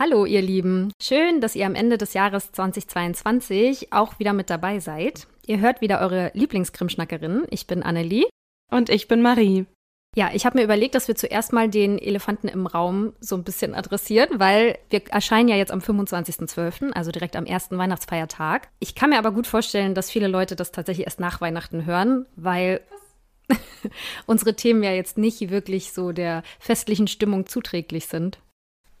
Hallo ihr Lieben, schön, dass ihr am Ende des Jahres 2022 auch wieder mit dabei seid. Ihr hört wieder eure Lieblingskrimschnackerin. Ich bin Annelie. Und ich bin Marie. Ja, ich habe mir überlegt, dass wir zuerst mal den Elefanten im Raum so ein bisschen adressieren, weil wir erscheinen ja jetzt am 25.12., also direkt am ersten Weihnachtsfeiertag. Ich kann mir aber gut vorstellen, dass viele Leute das tatsächlich erst nach Weihnachten hören, weil unsere Themen ja jetzt nicht wirklich so der festlichen Stimmung zuträglich sind.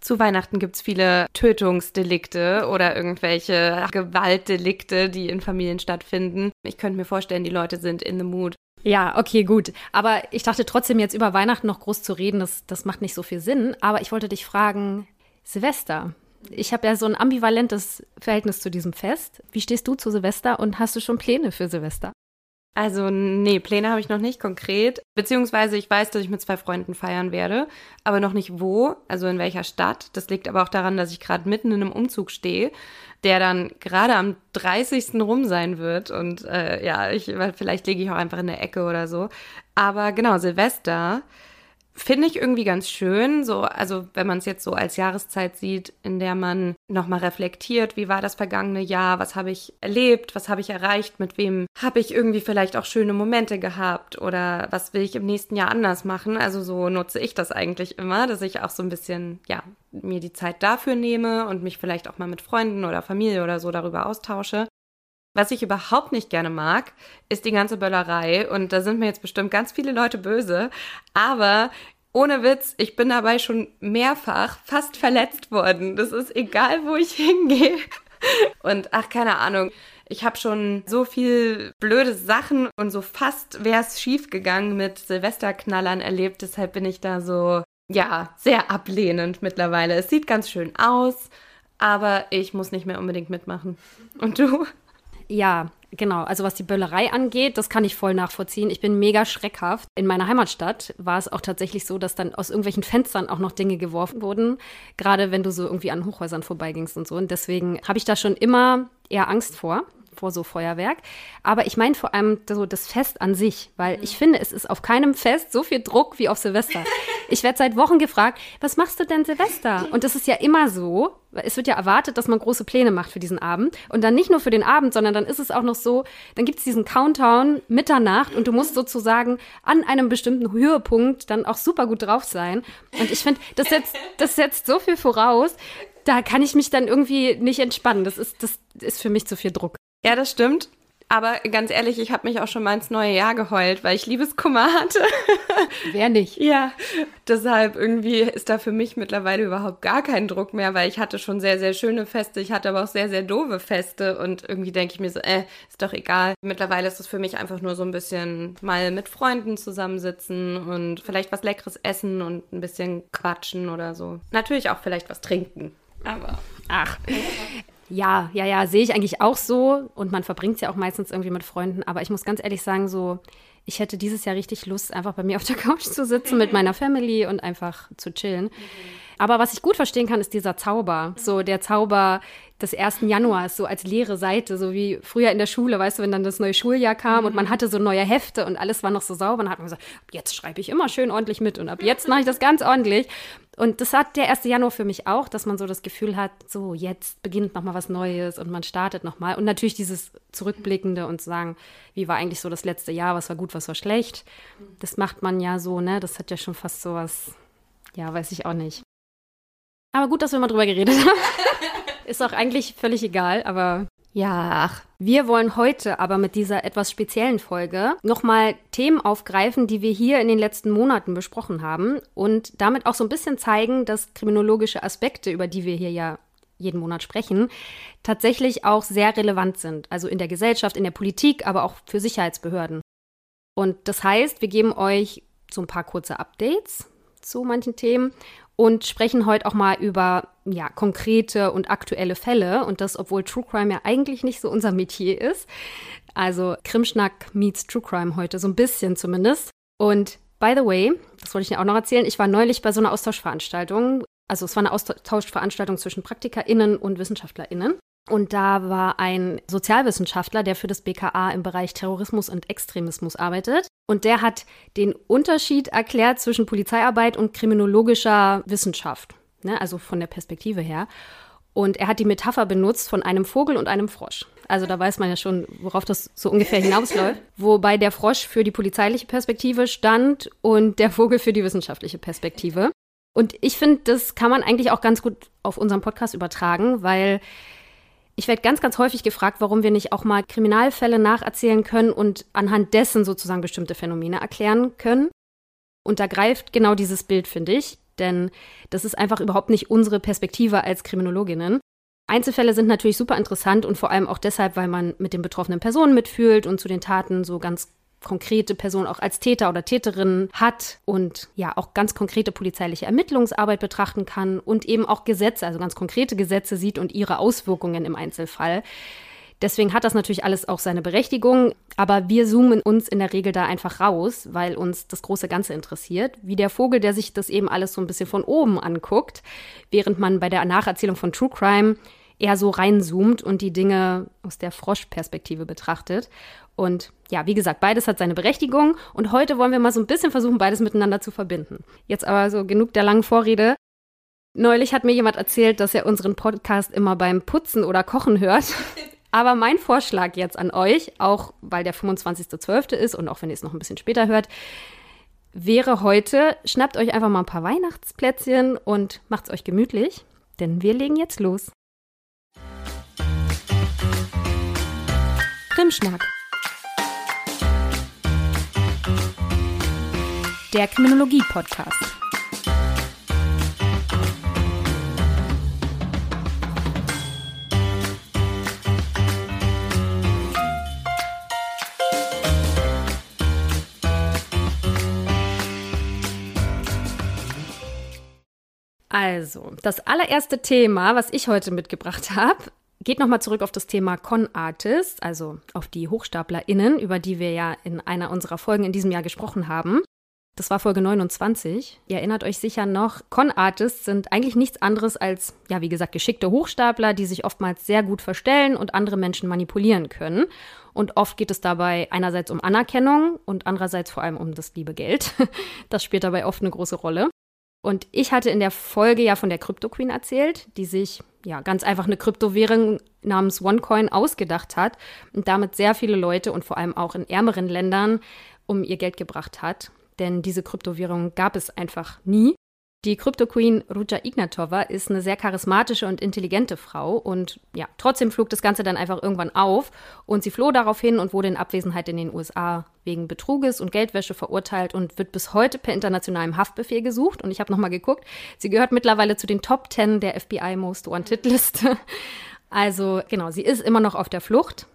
Zu Weihnachten gibt es viele Tötungsdelikte oder irgendwelche Gewaltdelikte, die in Familien stattfinden. Ich könnte mir vorstellen, die Leute sind in the mood. Ja, okay, gut. Aber ich dachte trotzdem jetzt über Weihnachten noch groß zu reden, das, das macht nicht so viel Sinn. Aber ich wollte dich fragen, Silvester. Ich habe ja so ein ambivalentes Verhältnis zu diesem Fest. Wie stehst du zu Silvester und hast du schon Pläne für Silvester? Also, nee, Pläne habe ich noch nicht konkret. Beziehungsweise ich weiß, dass ich mit zwei Freunden feiern werde, aber noch nicht wo, also in welcher Stadt. Das liegt aber auch daran, dass ich gerade mitten in einem Umzug stehe, der dann gerade am 30. rum sein wird. Und äh, ja, ich, vielleicht liege ich auch einfach in der Ecke oder so. Aber genau, Silvester Finde ich irgendwie ganz schön, so, also wenn man es jetzt so als Jahreszeit sieht, in der man nochmal reflektiert, wie war das vergangene Jahr, was habe ich erlebt, was habe ich erreicht, mit wem habe ich irgendwie vielleicht auch schöne Momente gehabt oder was will ich im nächsten Jahr anders machen. Also so nutze ich das eigentlich immer, dass ich auch so ein bisschen, ja, mir die Zeit dafür nehme und mich vielleicht auch mal mit Freunden oder Familie oder so darüber austausche. Was ich überhaupt nicht gerne mag, ist die ganze Böllerei. Und da sind mir jetzt bestimmt ganz viele Leute böse. Aber ohne Witz, ich bin dabei schon mehrfach fast verletzt worden. Das ist egal, wo ich hingehe. Und ach, keine Ahnung. Ich habe schon so viel blöde Sachen und so fast wäre es schief gegangen mit Silvesterknallern erlebt. Deshalb bin ich da so, ja, sehr ablehnend mittlerweile. Es sieht ganz schön aus, aber ich muss nicht mehr unbedingt mitmachen. Und du? Ja, genau. Also was die Böllerei angeht, das kann ich voll nachvollziehen. Ich bin mega schreckhaft. In meiner Heimatstadt war es auch tatsächlich so, dass dann aus irgendwelchen Fenstern auch noch Dinge geworfen wurden. Gerade wenn du so irgendwie an Hochhäusern vorbeigingst und so. Und deswegen habe ich da schon immer eher Angst vor vor so Feuerwerk. Aber ich meine vor allem so das Fest an sich, weil mhm. ich finde, es ist auf keinem Fest so viel Druck wie auf Silvester. Ich werde seit Wochen gefragt, was machst du denn Silvester? Und das ist ja immer so. Es wird ja erwartet, dass man große Pläne macht für diesen Abend. Und dann nicht nur für den Abend, sondern dann ist es auch noch so, dann gibt es diesen Countdown Mitternacht und du musst sozusagen an einem bestimmten Höhepunkt dann auch super gut drauf sein. Und ich finde, das setzt, das setzt so viel voraus, da kann ich mich dann irgendwie nicht entspannen. Das ist, das ist für mich zu viel Druck. Ja, das stimmt. Aber ganz ehrlich, ich habe mich auch schon mal ins neue Jahr geheult, weil ich Liebeskummer hatte. Wer nicht? Ja, deshalb irgendwie ist da für mich mittlerweile überhaupt gar kein Druck mehr, weil ich hatte schon sehr, sehr schöne Feste. Ich hatte aber auch sehr, sehr doofe Feste und irgendwie denke ich mir so, äh, ist doch egal. Mittlerweile ist es für mich einfach nur so ein bisschen mal mit Freunden zusammensitzen und vielleicht was Leckeres essen und ein bisschen quatschen oder so. Natürlich auch vielleicht was trinken. Aber ach, ja, ja, ja, sehe ich eigentlich auch so. Und man verbringt es ja auch meistens irgendwie mit Freunden. Aber ich muss ganz ehrlich sagen, so, ich hätte dieses Jahr richtig Lust, einfach bei mir auf der Couch zu sitzen mit meiner Family und einfach zu chillen. Aber was ich gut verstehen kann, ist dieser Zauber. So der Zauber des 1. Januars, so als leere Seite, so wie früher in der Schule, weißt du, wenn dann das neue Schuljahr kam und man mhm. hatte so neue Hefte und alles war noch so sauber, dann hat man gesagt, jetzt schreibe ich immer schön ordentlich mit und ab jetzt mache ich das ganz ordentlich. Und das hat der 1. Januar für mich auch, dass man so das Gefühl hat, so jetzt beginnt nochmal was Neues und man startet nochmal. Und natürlich dieses Zurückblickende und sagen, wie war eigentlich so das letzte Jahr, was war gut, was war schlecht. Das macht man ja so, ne? Das hat ja schon fast so was, ja, weiß ich auch nicht. Aber gut, dass wir mal drüber geredet haben. Ist auch eigentlich völlig egal, aber ja. Wir wollen heute aber mit dieser etwas speziellen Folge nochmal Themen aufgreifen, die wir hier in den letzten Monaten besprochen haben und damit auch so ein bisschen zeigen, dass kriminologische Aspekte, über die wir hier ja jeden Monat sprechen, tatsächlich auch sehr relevant sind. Also in der Gesellschaft, in der Politik, aber auch für Sicherheitsbehörden. Und das heißt, wir geben euch so ein paar kurze Updates zu manchen Themen und sprechen heute auch mal über ja, konkrete und aktuelle Fälle. Und das, obwohl True Crime ja eigentlich nicht so unser Metier ist. Also Krimschnack meets True Crime heute, so ein bisschen zumindest. Und by the way, das wollte ich dir auch noch erzählen, ich war neulich bei so einer Austauschveranstaltung. Also es war eine Austauschveranstaltung zwischen PraktikerInnen und WissenschaftlerInnen. Und da war ein Sozialwissenschaftler, der für das BKA im Bereich Terrorismus und Extremismus arbeitet. Und der hat den Unterschied erklärt zwischen Polizeiarbeit und kriminologischer Wissenschaft. ne? also von der Perspektive her. Und er hat die Metapher benutzt von einem Vogel und einem Frosch. Also da weiß man ja schon, worauf das so ungefähr hinausläuft. Wobei der Frosch für die polizeiliche Perspektive stand und der Vogel für die wissenschaftliche Perspektive. Und ich finde, das kann man eigentlich auch ganz gut auf unseren Podcast übertragen, weil ich werde ganz, ganz häufig gefragt, warum wir nicht auch mal Kriminalfälle nacherzählen können und anhand dessen sozusagen bestimmte Phänomene erklären können. Und da greift genau dieses Bild, finde ich, denn das ist einfach überhaupt nicht unsere Perspektive als Kriminologinnen. Einzelfälle sind natürlich super interessant und vor allem auch deshalb, weil man mit den betroffenen Personen mitfühlt und zu den Taten so ganz konkrete Person auch als Täter oder Täterin hat und ja auch ganz konkrete polizeiliche Ermittlungsarbeit betrachten kann und eben auch Gesetze, also ganz konkrete Gesetze sieht und ihre Auswirkungen im Einzelfall. Deswegen hat das natürlich alles auch seine Berechtigung, aber wir zoomen uns in der Regel da einfach raus, weil uns das große Ganze interessiert, wie der Vogel, der sich das eben alles so ein bisschen von oben anguckt, während man bei der Nacherzählung von True Crime eher so reinzoomt und die Dinge aus der Froschperspektive betrachtet. Und ja, wie gesagt, beides hat seine Berechtigung und heute wollen wir mal so ein bisschen versuchen, beides miteinander zu verbinden. Jetzt aber so genug der langen Vorrede. Neulich hat mir jemand erzählt, dass er unseren Podcast immer beim Putzen oder Kochen hört. Aber mein Vorschlag jetzt an euch, auch weil der 25.12. ist und auch wenn ihr es noch ein bisschen später hört, wäre heute, schnappt euch einfach mal ein paar Weihnachtsplätzchen und macht es euch gemütlich, denn wir legen jetzt los. Krimschnack. Der Kriminologie-Podcast. Also, das allererste Thema, was ich heute mitgebracht habe, geht nochmal zurück auf das Thema Con Artist, also auf die HochstaplerInnen, über die wir ja in einer unserer Folgen in diesem Jahr gesprochen haben. Das war Folge 29. Ihr erinnert euch sicher noch, Con Artists sind eigentlich nichts anderes als, ja, wie gesagt, geschickte Hochstapler, die sich oftmals sehr gut verstellen und andere Menschen manipulieren können. Und oft geht es dabei einerseits um Anerkennung und andererseits vor allem um das liebe Geld. Das spielt dabei oft eine große Rolle. Und ich hatte in der Folge ja von der Crypto Queen erzählt, die sich ja ganz einfach eine Kryptowährung namens OneCoin ausgedacht hat und damit sehr viele Leute und vor allem auch in ärmeren Ländern um ihr Geld gebracht hat. Denn diese Kryptowährung gab es einfach nie. Die Krypto-Queen Ruja Ignatova ist eine sehr charismatische und intelligente Frau und ja, trotzdem flog das Ganze dann einfach irgendwann auf und sie floh daraufhin und wurde in Abwesenheit in den USA wegen Betruges und Geldwäsche verurteilt und wird bis heute per internationalem Haftbefehl gesucht. Und ich habe nochmal geguckt, sie gehört mittlerweile zu den Top 10 der FBI Most Wanted Liste. Also genau, sie ist immer noch auf der Flucht.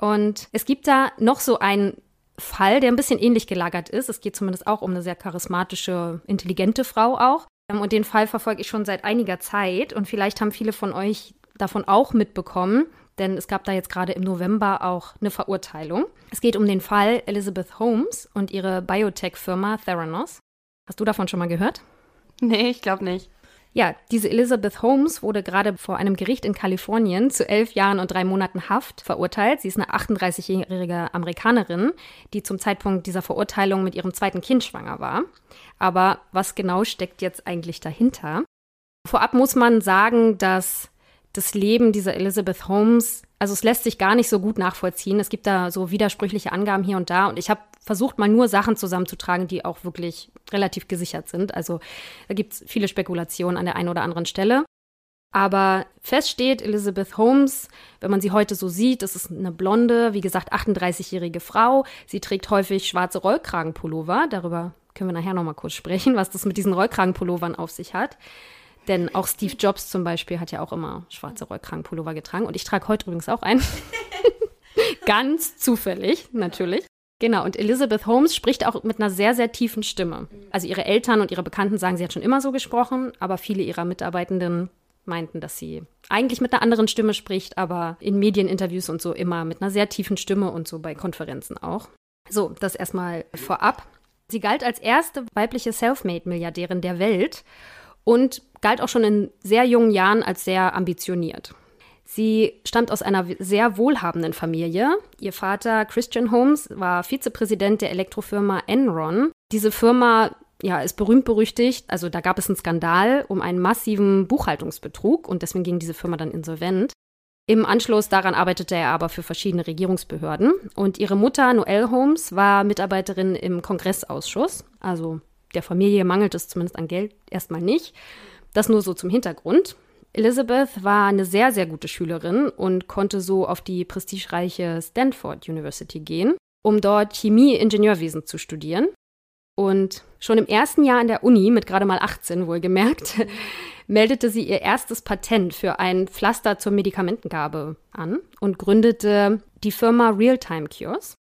Und es gibt da noch so einen Fall, der ein bisschen ähnlich gelagert ist. Es geht zumindest auch um eine sehr charismatische, intelligente Frau auch. Ähm, und den Fall verfolge ich schon seit einiger Zeit. Und vielleicht haben viele von euch davon auch mitbekommen, denn es gab da jetzt gerade im November auch eine Verurteilung. Es geht um den Fall Elizabeth Holmes und ihre Biotech-Firma Theranos. Hast du davon schon mal gehört? Nee, ich glaube nicht. Ja, diese Elizabeth Holmes wurde gerade vor einem Gericht in Kalifornien zu elf Jahren und drei Monaten Haft verurteilt. Sie ist eine 38-jährige Amerikanerin, die zum Zeitpunkt dieser Verurteilung mit ihrem zweiten Kind schwanger war. Aber was genau steckt jetzt eigentlich dahinter? Vorab muss man sagen, dass das Leben dieser Elizabeth Holmes, also es lässt sich gar nicht so gut nachvollziehen. Es gibt da so widersprüchliche Angaben hier und da und ich habe versucht mal nur Sachen zusammenzutragen, die auch wirklich relativ gesichert sind. Also da gibt es viele Spekulationen an der einen oder anderen Stelle. Aber fest steht, Elizabeth Holmes, wenn man sie heute so sieht, das ist eine blonde, wie gesagt, 38-jährige Frau. Sie trägt häufig schwarze Rollkragenpullover. Darüber können wir nachher nochmal kurz sprechen, was das mit diesen Rollkragenpullovern auf sich hat. Denn auch Steve Jobs zum Beispiel hat ja auch immer schwarze Rollkragenpullover getragen. Und ich trage heute übrigens auch einen. Ganz zufällig, natürlich. Genau, und Elizabeth Holmes spricht auch mit einer sehr, sehr tiefen Stimme. Also ihre Eltern und ihre Bekannten sagen, sie hat schon immer so gesprochen, aber viele ihrer Mitarbeitenden meinten, dass sie eigentlich mit einer anderen Stimme spricht, aber in Medieninterviews und so immer mit einer sehr tiefen Stimme und so bei Konferenzen auch. So, das erstmal vorab. Sie galt als erste weibliche Selfmade-Milliardärin der Welt und galt auch schon in sehr jungen Jahren als sehr ambitioniert. Sie stammt aus einer sehr wohlhabenden Familie. Ihr Vater Christian Holmes war Vizepräsident der Elektrofirma Enron. Diese Firma ja, ist berühmt berüchtigt. Also da gab es einen Skandal um einen massiven Buchhaltungsbetrug und deswegen ging diese Firma dann insolvent. Im Anschluss daran arbeitete er aber für verschiedene Regierungsbehörden. Und ihre Mutter, Noelle Holmes, war Mitarbeiterin im Kongressausschuss. Also der Familie mangelt es zumindest an Geld erstmal nicht. Das nur so zum Hintergrund. Elizabeth war eine sehr, sehr gute Schülerin und konnte so auf die prestigereiche Stanford University gehen, um dort Chemie-Ingenieurwesen zu studieren. Und schon im ersten Jahr an der Uni, mit gerade mal 18 wohlgemerkt, meldete sie ihr erstes Patent für ein Pflaster zur Medikamentengabe an und gründete die Firma Realtime Cures.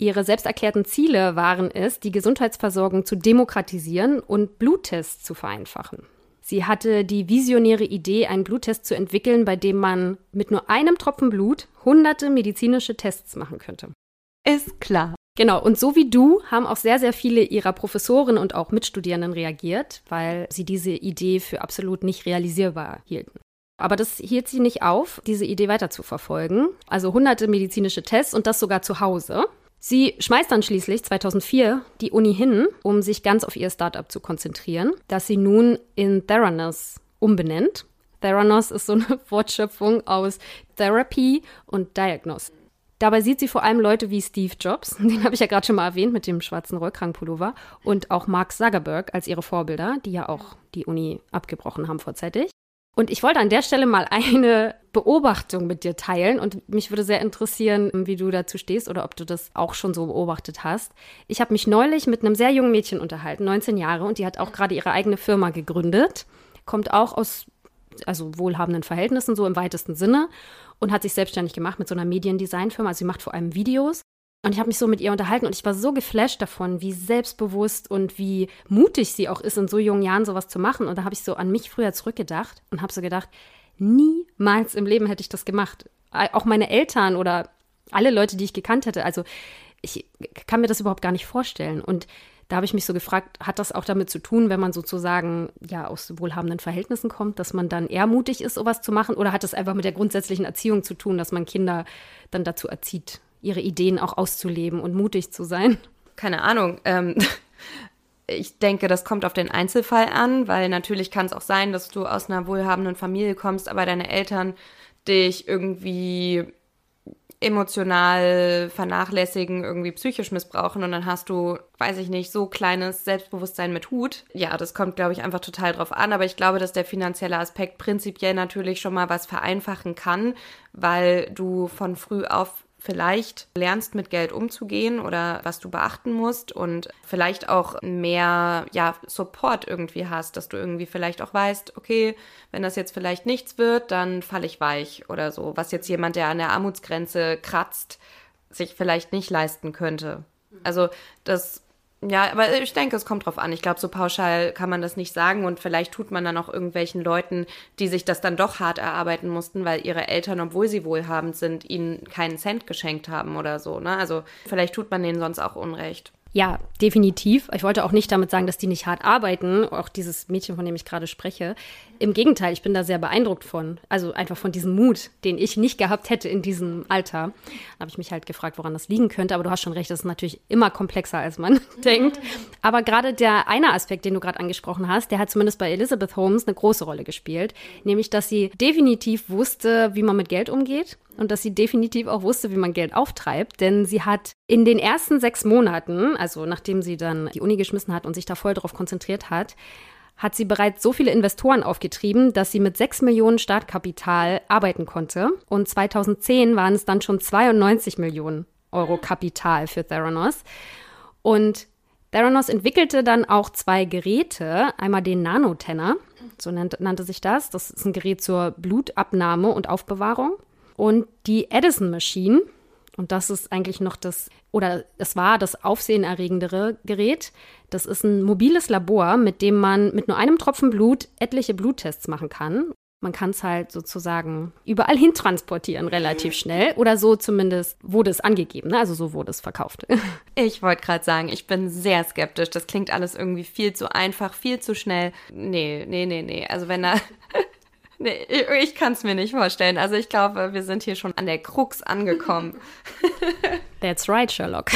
Ihre selbsterklärten Ziele waren es, die Gesundheitsversorgung zu demokratisieren und Bluttests zu vereinfachen. Sie hatte die visionäre Idee, einen Bluttest zu entwickeln, bei dem man mit nur einem Tropfen Blut hunderte medizinische Tests machen könnte. Ist klar. Genau, und so wie du haben auch sehr, sehr viele ihrer Professoren und auch Mitstudierenden reagiert, weil sie diese Idee für absolut nicht realisierbar hielten. Aber das hielt sie nicht auf, diese Idee weiter zu verfolgen. Also hunderte medizinische Tests und das sogar zu Hause. Sie schmeißt dann schließlich 2004 die Uni hin, um sich ganz auf ihr Startup zu konzentrieren, das sie nun in Theranos umbenennt. Theranos ist so eine Wortschöpfung aus Therapy und Diagnose. Dabei sieht sie vor allem Leute wie Steve Jobs, den habe ich ja gerade schon mal erwähnt mit dem schwarzen Rollkragenpullover, und auch Mark Zuckerberg als ihre Vorbilder, die ja auch die Uni abgebrochen haben vorzeitig. Und ich wollte an der Stelle mal eine Beobachtung mit dir teilen und mich würde sehr interessieren, wie du dazu stehst oder ob du das auch schon so beobachtet hast. Ich habe mich neulich mit einem sehr jungen Mädchen unterhalten, 19 Jahre, und die hat auch gerade ihre eigene Firma gegründet, kommt auch aus also wohlhabenden Verhältnissen so im weitesten Sinne und hat sich selbstständig gemacht mit so einer Mediendesignfirma. Also sie macht vor allem Videos. Und ich habe mich so mit ihr unterhalten und ich war so geflasht davon, wie selbstbewusst und wie mutig sie auch ist, in so jungen Jahren sowas zu machen. Und da habe ich so an mich früher zurückgedacht und habe so gedacht, niemals im Leben hätte ich das gemacht. Auch meine Eltern oder alle Leute, die ich gekannt hätte. Also ich kann mir das überhaupt gar nicht vorstellen. Und da habe ich mich so gefragt, hat das auch damit zu tun, wenn man sozusagen ja aus wohlhabenden Verhältnissen kommt, dass man dann eher mutig ist, sowas zu machen? Oder hat das einfach mit der grundsätzlichen Erziehung zu tun, dass man Kinder dann dazu erzieht, ihre Ideen auch auszuleben und mutig zu sein? Keine Ahnung. Ähm, ich denke, das kommt auf den Einzelfall an, weil natürlich kann es auch sein, dass du aus einer wohlhabenden Familie kommst, aber deine Eltern dich irgendwie emotional vernachlässigen, irgendwie psychisch missbrauchen und dann hast du, weiß ich nicht, so kleines Selbstbewusstsein mit Hut. Ja, das kommt, glaube ich, einfach total drauf an, aber ich glaube, dass der finanzielle Aspekt prinzipiell natürlich schon mal was vereinfachen kann, weil du von früh auf vielleicht lernst, mit Geld umzugehen oder was du beachten musst und vielleicht auch mehr ja, Support irgendwie hast, dass du irgendwie vielleicht auch weißt, okay, wenn das jetzt vielleicht nichts wird, dann falle ich weich oder so, was jetzt jemand, der an der Armutsgrenze kratzt, sich vielleicht nicht leisten könnte. Also das ja, aber ich denke, es kommt drauf an. Ich glaube, so pauschal kann man das nicht sagen und vielleicht tut man dann auch irgendwelchen Leuten, die sich das dann doch hart erarbeiten mussten, weil ihre Eltern, obwohl sie wohlhabend sind, ihnen keinen Cent geschenkt haben oder so. Ne? Also vielleicht tut man denen sonst auch Unrecht. Ja, definitiv. Ich wollte auch nicht damit sagen, dass die nicht hart arbeiten, auch dieses Mädchen, von dem ich gerade spreche. Im Gegenteil, ich bin da sehr beeindruckt von. Also einfach von diesem Mut, den ich nicht gehabt hätte in diesem Alter. Da habe ich mich halt gefragt, woran das liegen könnte. Aber du hast schon recht, das ist natürlich immer komplexer, als man denkt. Aber gerade der eine Aspekt, den du gerade angesprochen hast, der hat zumindest bei Elizabeth Holmes eine große Rolle gespielt. Nämlich, dass sie definitiv wusste, wie man mit Geld umgeht und dass sie definitiv auch wusste, wie man Geld auftreibt, denn sie hat in den ersten sechs Monaten, also nachdem sie dann die Uni geschmissen hat und sich da voll darauf konzentriert hat, hat sie bereits so viele Investoren aufgetrieben, dass sie mit sechs Millionen Startkapital arbeiten konnte. Und 2010 waren es dann schon 92 Millionen Euro Kapital für Theranos. Und Theranos entwickelte dann auch zwei Geräte, einmal den Nanotenner, so nannte sich das. Das ist ein Gerät zur Blutabnahme und Aufbewahrung und die Edison Machine. Und das ist eigentlich noch das, oder es war das aufsehenerregendere Gerät. Das ist ein mobiles Labor, mit dem man mit nur einem Tropfen Blut etliche Bluttests machen kann. Man kann es halt sozusagen überall hin transportieren, relativ schnell. Oder so zumindest wurde es angegeben, ne? also so wurde es verkauft. Ich wollte gerade sagen, ich bin sehr skeptisch. Das klingt alles irgendwie viel zu einfach, viel zu schnell. Nee, nee, nee, nee. Also wenn da Nee, ich kann es mir nicht vorstellen. Also ich glaube, wir sind hier schon an der Krux angekommen. That's right, Sherlock.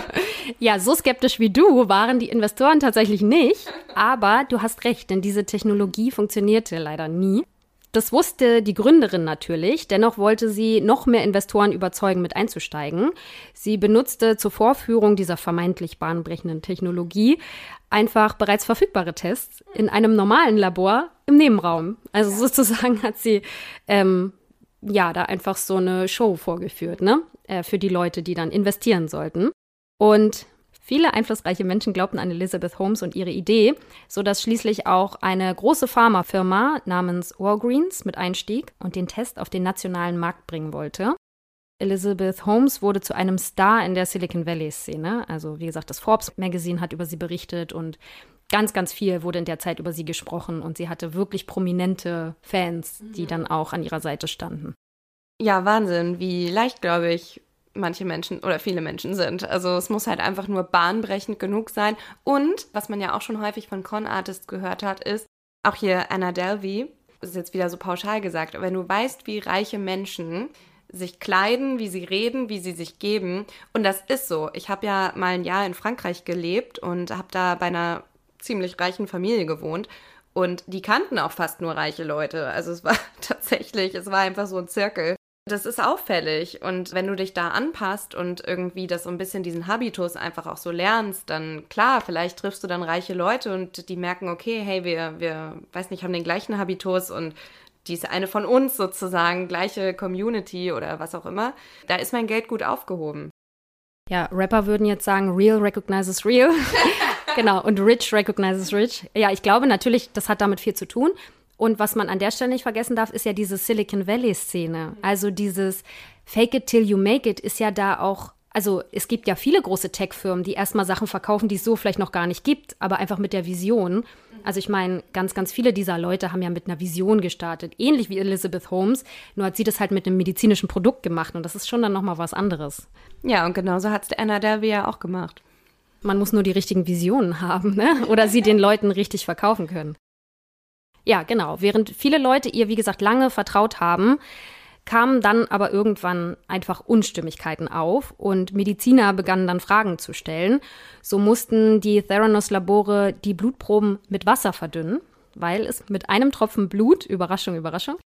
ja, so skeptisch wie du waren die Investoren tatsächlich nicht. Aber du hast recht, denn diese Technologie funktionierte leider nie. Das wusste die Gründerin natürlich, dennoch wollte sie noch mehr Investoren überzeugen, mit einzusteigen. Sie benutzte zur Vorführung dieser vermeintlich bahnbrechenden Technologie einfach bereits verfügbare Tests in einem normalen Labor im Nebenraum. Also sozusagen hat sie ähm, ja da einfach so eine Show vorgeführt, ne? Äh, für die Leute, die dann investieren sollten. Und Viele einflussreiche Menschen glaubten an Elizabeth Holmes und ihre Idee, sodass schließlich auch eine große Pharmafirma namens Walgreens mit einstieg und den Test auf den nationalen Markt bringen wollte. Elizabeth Holmes wurde zu einem Star in der Silicon Valley-Szene. Also wie gesagt, das Forbes Magazine hat über sie berichtet und ganz, ganz viel wurde in der Zeit über sie gesprochen und sie hatte wirklich prominente Fans, die mhm. dann auch an ihrer Seite standen. Ja, Wahnsinn, wie leichtgläubig manche Menschen oder viele Menschen sind. Also es muss halt einfach nur bahnbrechend genug sein. Und was man ja auch schon häufig von Con Artists gehört hat, ist, auch hier Anna Delvey, das ist jetzt wieder so pauschal gesagt, wenn du weißt, wie reiche Menschen sich kleiden, wie sie reden, wie sie sich geben. Und das ist so. Ich habe ja mal ein Jahr in Frankreich gelebt und habe da bei einer ziemlich reichen Familie gewohnt. Und die kannten auch fast nur reiche Leute. Also es war tatsächlich, es war einfach so ein Zirkel. Das ist auffällig und wenn du dich da anpasst und irgendwie das so ein bisschen diesen Habitus einfach auch so lernst, dann klar, vielleicht triffst du dann reiche Leute und die merken, okay, hey, wir, wir, weiß nicht, haben den gleichen Habitus und die ist eine von uns sozusagen, gleiche Community oder was auch immer. Da ist mein Geld gut aufgehoben. Ja, Rapper würden jetzt sagen, real recognizes real. genau, und rich recognizes rich. Ja, ich glaube natürlich, das hat damit viel zu tun. Und was man an der Stelle nicht vergessen darf, ist ja diese Silicon Valley-Szene. Also dieses Fake it till you make it ist ja da auch also es gibt ja viele große Tech-Firmen, die erstmal Sachen verkaufen, die es so vielleicht noch gar nicht gibt, aber einfach mit der Vision. Also ich meine, ganz, ganz viele dieser Leute haben ja mit einer Vision gestartet, ähnlich wie Elizabeth Holmes, nur hat sie das halt mit einem medizinischen Produkt gemacht und das ist schon dann nochmal was anderes. Ja, und genauso hat es Anna Delvey ja auch gemacht. Man muss nur die richtigen Visionen haben, ne? Oder sie den Leuten richtig verkaufen können. Ja, genau. Während viele Leute ihr, wie gesagt, lange vertraut haben, kamen dann aber irgendwann einfach Unstimmigkeiten auf und Mediziner begannen dann Fragen zu stellen. So mussten die Theranos-Labore die Blutproben mit Wasser verdünnen, weil es mit einem Tropfen Blut, Überraschung, Überraschung,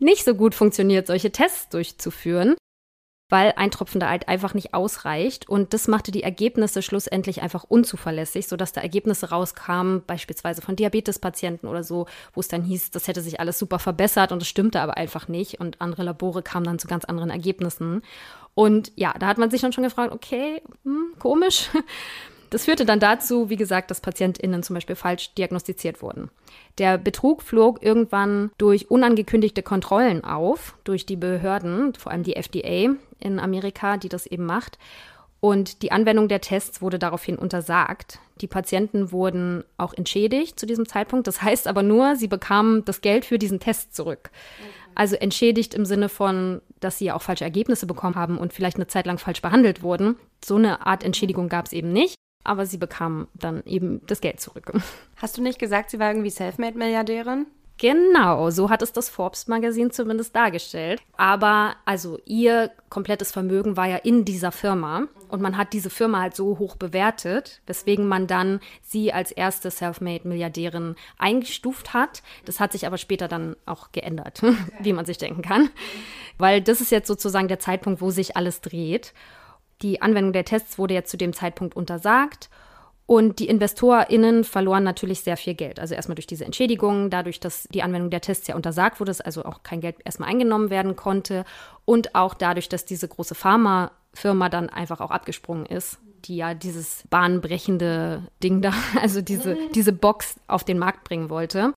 nicht so gut funktioniert, solche Tests durchzuführen weil ein Tropfen da halt einfach nicht ausreicht. Und das machte die Ergebnisse schlussendlich einfach unzuverlässig, sodass da Ergebnisse rauskamen, beispielsweise von Diabetespatienten oder so, wo es dann hieß, das hätte sich alles super verbessert und es stimmte aber einfach nicht. Und andere Labore kamen dann zu ganz anderen Ergebnissen. Und ja, da hat man sich dann schon gefragt, okay, hm, komisch. Das führte dann dazu, wie gesagt, dass PatientInnen zum Beispiel falsch diagnostiziert wurden. Der Betrug flog irgendwann durch unangekündigte Kontrollen auf, durch die Behörden, vor allem die FDA in Amerika, die das eben macht. Und die Anwendung der Tests wurde daraufhin untersagt. Die Patienten wurden auch entschädigt zu diesem Zeitpunkt. Das heißt aber nur, sie bekamen das Geld für diesen Test zurück. Also entschädigt im Sinne von, dass sie auch falsche Ergebnisse bekommen haben und vielleicht eine Zeit lang falsch behandelt wurden. So eine Art Entschädigung gab es eben nicht aber sie bekam dann eben das Geld zurück. Hast du nicht gesagt, sie war irgendwie Selfmade-Milliardärin? Genau, so hat es das Forbes-Magazin zumindest dargestellt. Aber also ihr komplettes Vermögen war ja in dieser Firma und man hat diese Firma halt so hoch bewertet, weswegen man dann sie als erste Selfmade-Milliardärin eingestuft hat. Das hat sich aber später dann auch geändert, wie man sich denken kann. Weil das ist jetzt sozusagen der Zeitpunkt, wo sich alles dreht. Die Anwendung der Tests wurde jetzt zu dem Zeitpunkt untersagt. Und die InvestorInnen verloren natürlich sehr viel Geld. Also erstmal durch diese Entschädigungen, dadurch, dass die Anwendung der Tests ja untersagt wurde, dass also auch kein Geld erstmal eingenommen werden konnte. Und auch dadurch, dass diese große Pharmafirma dann einfach auch abgesprungen ist, die ja dieses bahnbrechende Ding da, also diese, diese Box auf den Markt bringen wollte.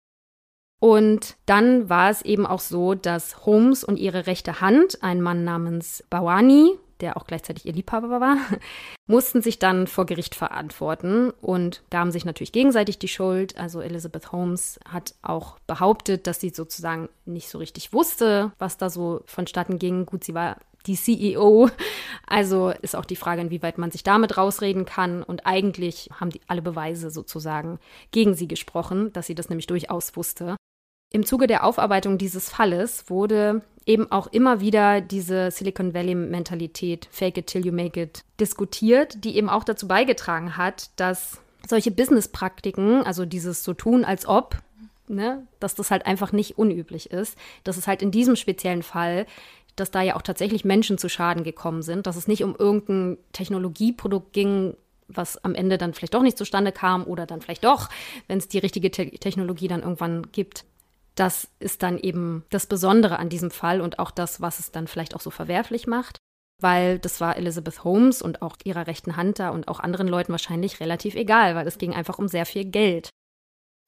Und dann war es eben auch so, dass Holmes und ihre rechte Hand, ein Mann namens Bawani, der auch gleichzeitig ihr Liebhaber war, mussten sich dann vor Gericht verantworten und gaben sich natürlich gegenseitig die Schuld. Also Elizabeth Holmes hat auch behauptet, dass sie sozusagen nicht so richtig wusste, was da so vonstatten ging. Gut, sie war die CEO. Also ist auch die Frage, inwieweit man sich damit rausreden kann. Und eigentlich haben die alle Beweise sozusagen gegen sie gesprochen, dass sie das nämlich durchaus wusste. Im Zuge der Aufarbeitung dieses Falles wurde eben auch immer wieder diese Silicon Valley-Mentalität, fake it till you make it, diskutiert, die eben auch dazu beigetragen hat, dass solche Business-Praktiken, also dieses so tun, als ob, ne, dass das halt einfach nicht unüblich ist. Dass es halt in diesem speziellen Fall, dass da ja auch tatsächlich Menschen zu Schaden gekommen sind, dass es nicht um irgendein Technologieprodukt ging, was am Ende dann vielleicht doch nicht zustande kam oder dann vielleicht doch, wenn es die richtige Te Technologie dann irgendwann gibt. Das ist dann eben das Besondere an diesem Fall und auch das, was es dann vielleicht auch so verwerflich macht weil das war Elizabeth Holmes und auch ihrer rechten Hand da und auch anderen Leuten wahrscheinlich relativ egal, weil es ging einfach um sehr viel Geld.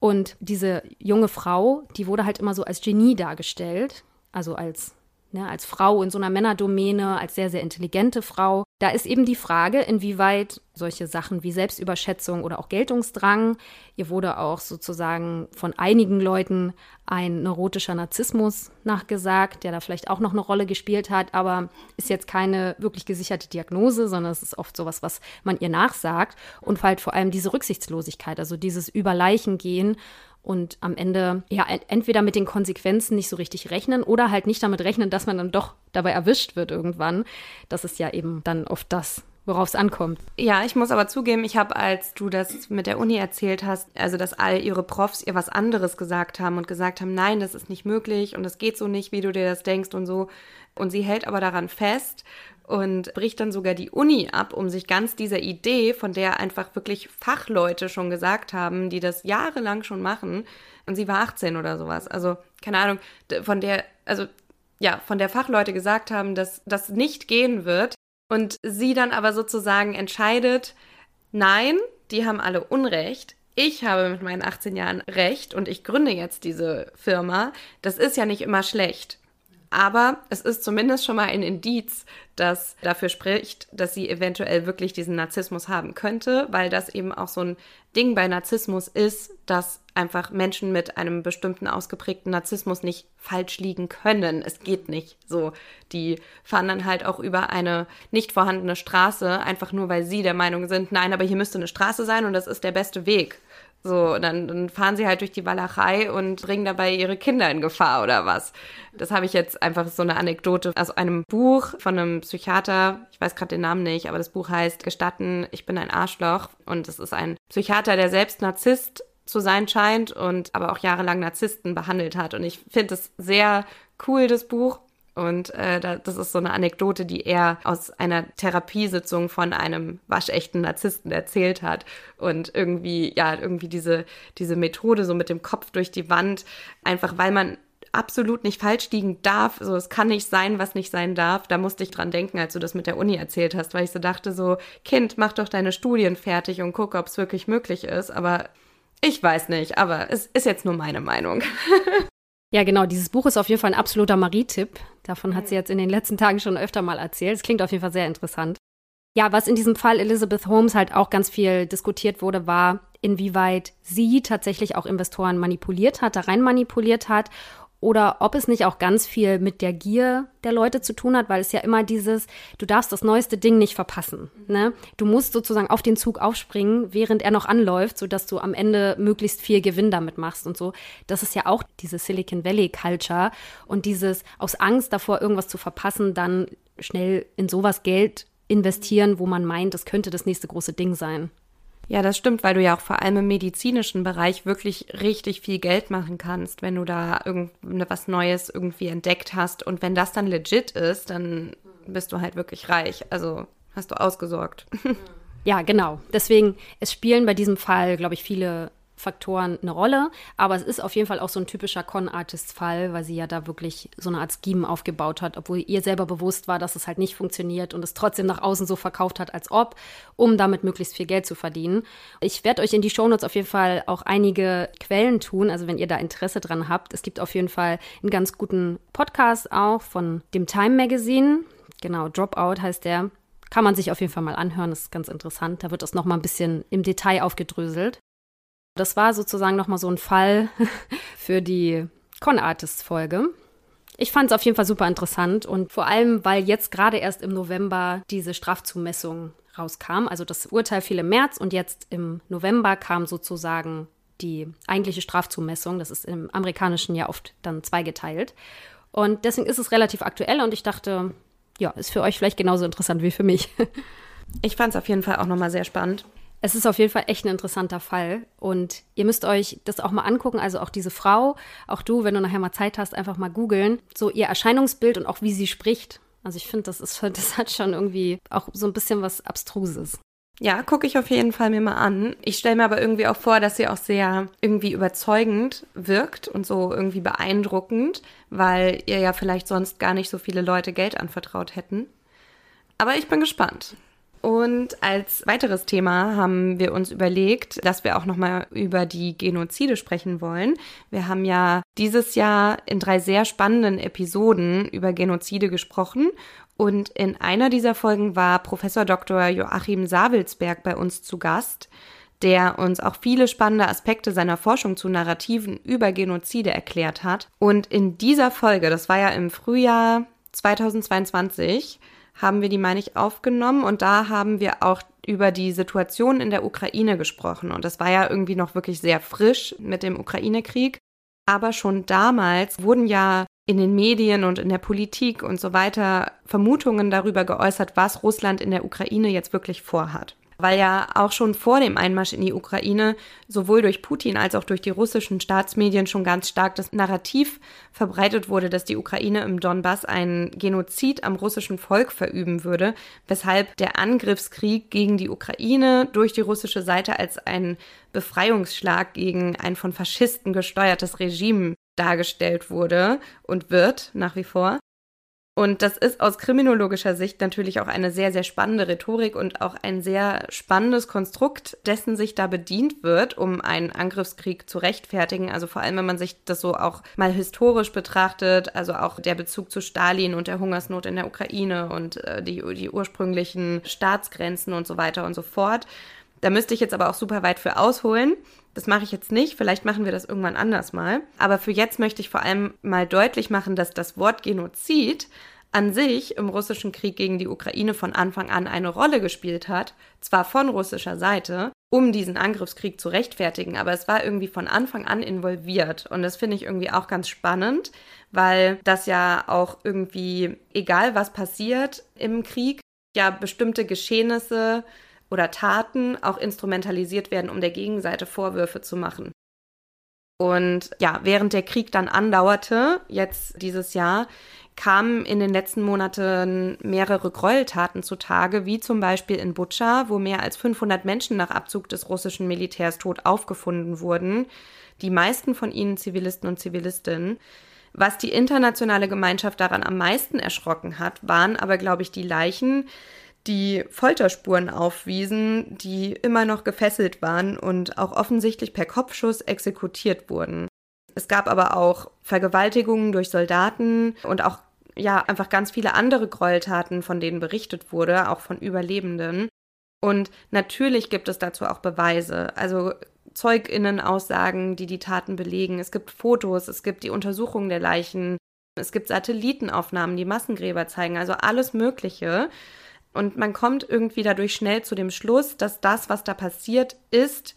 Und diese junge Frau, die wurde halt immer so als Genie dargestellt, also als ne, als Frau in so einer Männerdomäne, als sehr, sehr intelligente Frau. Da ist eben die Frage, inwieweit solche Sachen wie Selbstüberschätzung oder auch Geltungsdrang, ihr wurde auch sozusagen von einigen Leuten ein neurotischer Narzissmus nachgesagt, der da vielleicht auch noch eine Rolle gespielt hat, aber ist jetzt keine wirklich gesicherte Diagnose, sondern es ist oft sowas, was man ihr nachsagt und halt vor allem diese Rücksichtslosigkeit, also dieses Überleichengehen und am Ende ja entweder mit den Konsequenzen nicht so richtig rechnen oder halt nicht damit rechnen, dass man dann doch dabei erwischt wird irgendwann. Das ist ja eben dann oft das, worauf es ankommt. Ja, ich muss aber zugeben, ich habe, als du das mit der Uni erzählt hast, also dass all ihre Profs ihr was anderes gesagt haben und gesagt haben, nein, das ist nicht möglich und das geht so nicht, wie du dir das denkst und so. Und sie hält aber daran fest und bricht dann sogar die Uni ab, um sich ganz dieser Idee, von der einfach wirklich Fachleute schon gesagt haben, die das jahrelang schon machen, und sie war 18 oder sowas, also keine Ahnung, von der, also ja, von der Fachleute gesagt haben, dass das nicht gehen wird und sie dann aber sozusagen entscheidet, nein, die haben alle Unrecht, ich habe mit meinen 18 Jahren Recht und ich gründe jetzt diese Firma, das ist ja nicht immer schlecht. Aber es ist zumindest schon mal ein Indiz, das dafür spricht, dass sie eventuell wirklich diesen Narzissmus haben könnte, weil das eben auch so ein Ding bei Narzissmus ist, dass einfach Menschen mit einem bestimmten ausgeprägten Narzissmus nicht falsch liegen können. Es geht nicht so. Die fahren dann halt auch über eine nicht vorhandene Straße, einfach nur weil sie der Meinung sind, nein, aber hier müsste eine Straße sein und das ist der beste Weg. So, dann, dann fahren sie halt durch die Walachei und bringen dabei ihre Kinder in Gefahr oder was. Das habe ich jetzt einfach so eine Anekdote aus einem Buch von einem Psychiater, ich weiß gerade den Namen nicht, aber das Buch heißt Gestatten, ich bin ein Arschloch. Und es ist ein Psychiater, der selbst Narzisst zu sein scheint und aber auch jahrelang Narzissten behandelt hat. Und ich finde es sehr cool, das Buch. Und äh, das ist so eine Anekdote, die er aus einer Therapiesitzung von einem waschechten Narzissten erzählt hat. Und irgendwie, ja, irgendwie diese, diese Methode so mit dem Kopf durch die Wand, einfach weil man absolut nicht falsch liegen darf. So, es kann nicht sein, was nicht sein darf. Da musste ich dran denken, als du das mit der Uni erzählt hast, weil ich so dachte, so, Kind, mach doch deine Studien fertig und guck, ob es wirklich möglich ist. Aber ich weiß nicht, aber es ist jetzt nur meine Meinung. Ja, genau. Dieses Buch ist auf jeden Fall ein absoluter Marie-Tipp. Davon hat sie jetzt in den letzten Tagen schon öfter mal erzählt. Es klingt auf jeden Fall sehr interessant. Ja, was in diesem Fall Elizabeth Holmes halt auch ganz viel diskutiert wurde, war, inwieweit sie tatsächlich auch Investoren manipuliert hat, da rein manipuliert hat oder ob es nicht auch ganz viel mit der Gier der Leute zu tun hat, weil es ja immer dieses, du darfst das neueste Ding nicht verpassen. Ne? Du musst sozusagen auf den Zug aufspringen, während er noch anläuft, sodass du am Ende möglichst viel Gewinn damit machst und so. Das ist ja auch diese Silicon Valley Culture und dieses aus Angst davor, irgendwas zu verpassen, dann schnell in sowas Geld investieren, wo man meint, das könnte das nächste große Ding sein. Ja, das stimmt, weil du ja auch vor allem im medizinischen Bereich wirklich richtig viel Geld machen kannst, wenn du da irgendwas Neues irgendwie entdeckt hast. Und wenn das dann legit ist, dann bist du halt wirklich reich. Also hast du ausgesorgt. Ja, genau. Deswegen, es spielen bei diesem Fall, glaube ich, viele Faktoren eine Rolle. Aber es ist auf jeden Fall auch so ein typischer Con-Artist-Fall, weil sie ja da wirklich so eine Art Scheme aufgebaut hat, obwohl ihr selber bewusst war, dass es halt nicht funktioniert und es trotzdem nach außen so verkauft hat, als ob, um damit möglichst viel Geld zu verdienen. Ich werde euch in die Shownotes auf jeden Fall auch einige Quellen tun, also wenn ihr da Interesse dran habt. Es gibt auf jeden Fall einen ganz guten Podcast auch von dem Time Magazine. Genau, Dropout heißt der. Kann man sich auf jeden Fall mal anhören, das ist ganz interessant. Da wird das nochmal ein bisschen im Detail aufgedröselt. Das war sozusagen nochmal so ein Fall für die Con Artist Folge. Ich fand es auf jeden Fall super interessant und vor allem, weil jetzt gerade erst im November diese Strafzumessung rauskam. Also das Urteil fiel im März und jetzt im November kam sozusagen die eigentliche Strafzumessung. Das ist im Amerikanischen ja oft dann zweigeteilt. Und deswegen ist es relativ aktuell und ich dachte, ja, ist für euch vielleicht genauso interessant wie für mich. Ich fand es auf jeden Fall auch nochmal sehr spannend. Es ist auf jeden Fall echt ein interessanter Fall und ihr müsst euch das auch mal angucken. Also auch diese Frau, auch du, wenn du nachher mal Zeit hast, einfach mal googeln. So ihr Erscheinungsbild und auch wie sie spricht. Also ich finde, das das hat schon irgendwie auch so ein bisschen was Abstruses. Ja, gucke ich auf jeden Fall mir mal an. Ich stelle mir aber irgendwie auch vor, dass sie auch sehr irgendwie überzeugend wirkt und so irgendwie beeindruckend, weil ihr ja vielleicht sonst gar nicht so viele Leute Geld anvertraut hätten. Aber ich bin gespannt. Und als weiteres Thema haben wir uns überlegt, dass wir auch nochmal über die Genozide sprechen wollen. Wir haben ja dieses Jahr in drei sehr spannenden Episoden über Genozide gesprochen. Und in einer dieser Folgen war Professor Dr. Joachim Savelsberg bei uns zu Gast, der uns auch viele spannende Aspekte seiner Forschung zu Narrativen über Genozide erklärt hat. Und in dieser Folge, das war ja im Frühjahr 2022, haben wir die, meine ich, aufgenommen und da haben wir auch über die Situation in der Ukraine gesprochen. Und das war ja irgendwie noch wirklich sehr frisch mit dem Ukraine-Krieg. Aber schon damals wurden ja in den Medien und in der Politik und so weiter Vermutungen darüber geäußert, was Russland in der Ukraine jetzt wirklich vorhat weil ja auch schon vor dem Einmarsch in die Ukraine sowohl durch Putin als auch durch die russischen Staatsmedien schon ganz stark das Narrativ verbreitet wurde, dass die Ukraine im Donbass einen Genozid am russischen Volk verüben würde, weshalb der Angriffskrieg gegen die Ukraine durch die russische Seite als ein Befreiungsschlag gegen ein von Faschisten gesteuertes Regime dargestellt wurde und wird nach wie vor. Und das ist aus kriminologischer Sicht natürlich auch eine sehr, sehr spannende Rhetorik und auch ein sehr spannendes Konstrukt, dessen sich da bedient wird, um einen Angriffskrieg zu rechtfertigen. Also vor allem, wenn man sich das so auch mal historisch betrachtet, also auch der Bezug zu Stalin und der Hungersnot in der Ukraine und äh, die, die ursprünglichen Staatsgrenzen und so weiter und so fort. Da müsste ich jetzt aber auch super weit für ausholen. Das mache ich jetzt nicht, vielleicht machen wir das irgendwann anders mal. Aber für jetzt möchte ich vor allem mal deutlich machen, dass das Wort Genozid an sich im russischen Krieg gegen die Ukraine von Anfang an eine Rolle gespielt hat, zwar von russischer Seite, um diesen Angriffskrieg zu rechtfertigen, aber es war irgendwie von Anfang an involviert und das finde ich irgendwie auch ganz spannend, weil das ja auch irgendwie, egal was passiert im Krieg, ja bestimmte Geschehnisse oder Taten auch instrumentalisiert werden, um der Gegenseite Vorwürfe zu machen. Und ja, während der Krieg dann andauerte, jetzt dieses Jahr, kamen in den letzten Monaten mehrere Gräueltaten zutage, wie zum Beispiel in Butscha, wo mehr als 500 Menschen nach Abzug des russischen Militärs tot aufgefunden wurden, die meisten von ihnen Zivilisten und Zivilistinnen. Was die internationale Gemeinschaft daran am meisten erschrocken hat, waren aber, glaube ich, die Leichen, die Folterspuren aufwiesen, die immer noch gefesselt waren und auch offensichtlich per Kopfschuss exekutiert wurden. Es gab aber auch Vergewaltigungen durch Soldaten und auch ja einfach ganz viele andere Gräueltaten, von denen berichtet wurde, auch von Überlebenden. Und natürlich gibt es dazu auch Beweise, also Zeuginnen-Aussagen, die die Taten belegen. Es gibt Fotos, es gibt die Untersuchung der Leichen, es gibt Satellitenaufnahmen, die Massengräber zeigen, also alles Mögliche. Und man kommt irgendwie dadurch schnell zu dem Schluss, dass das, was da passiert ist,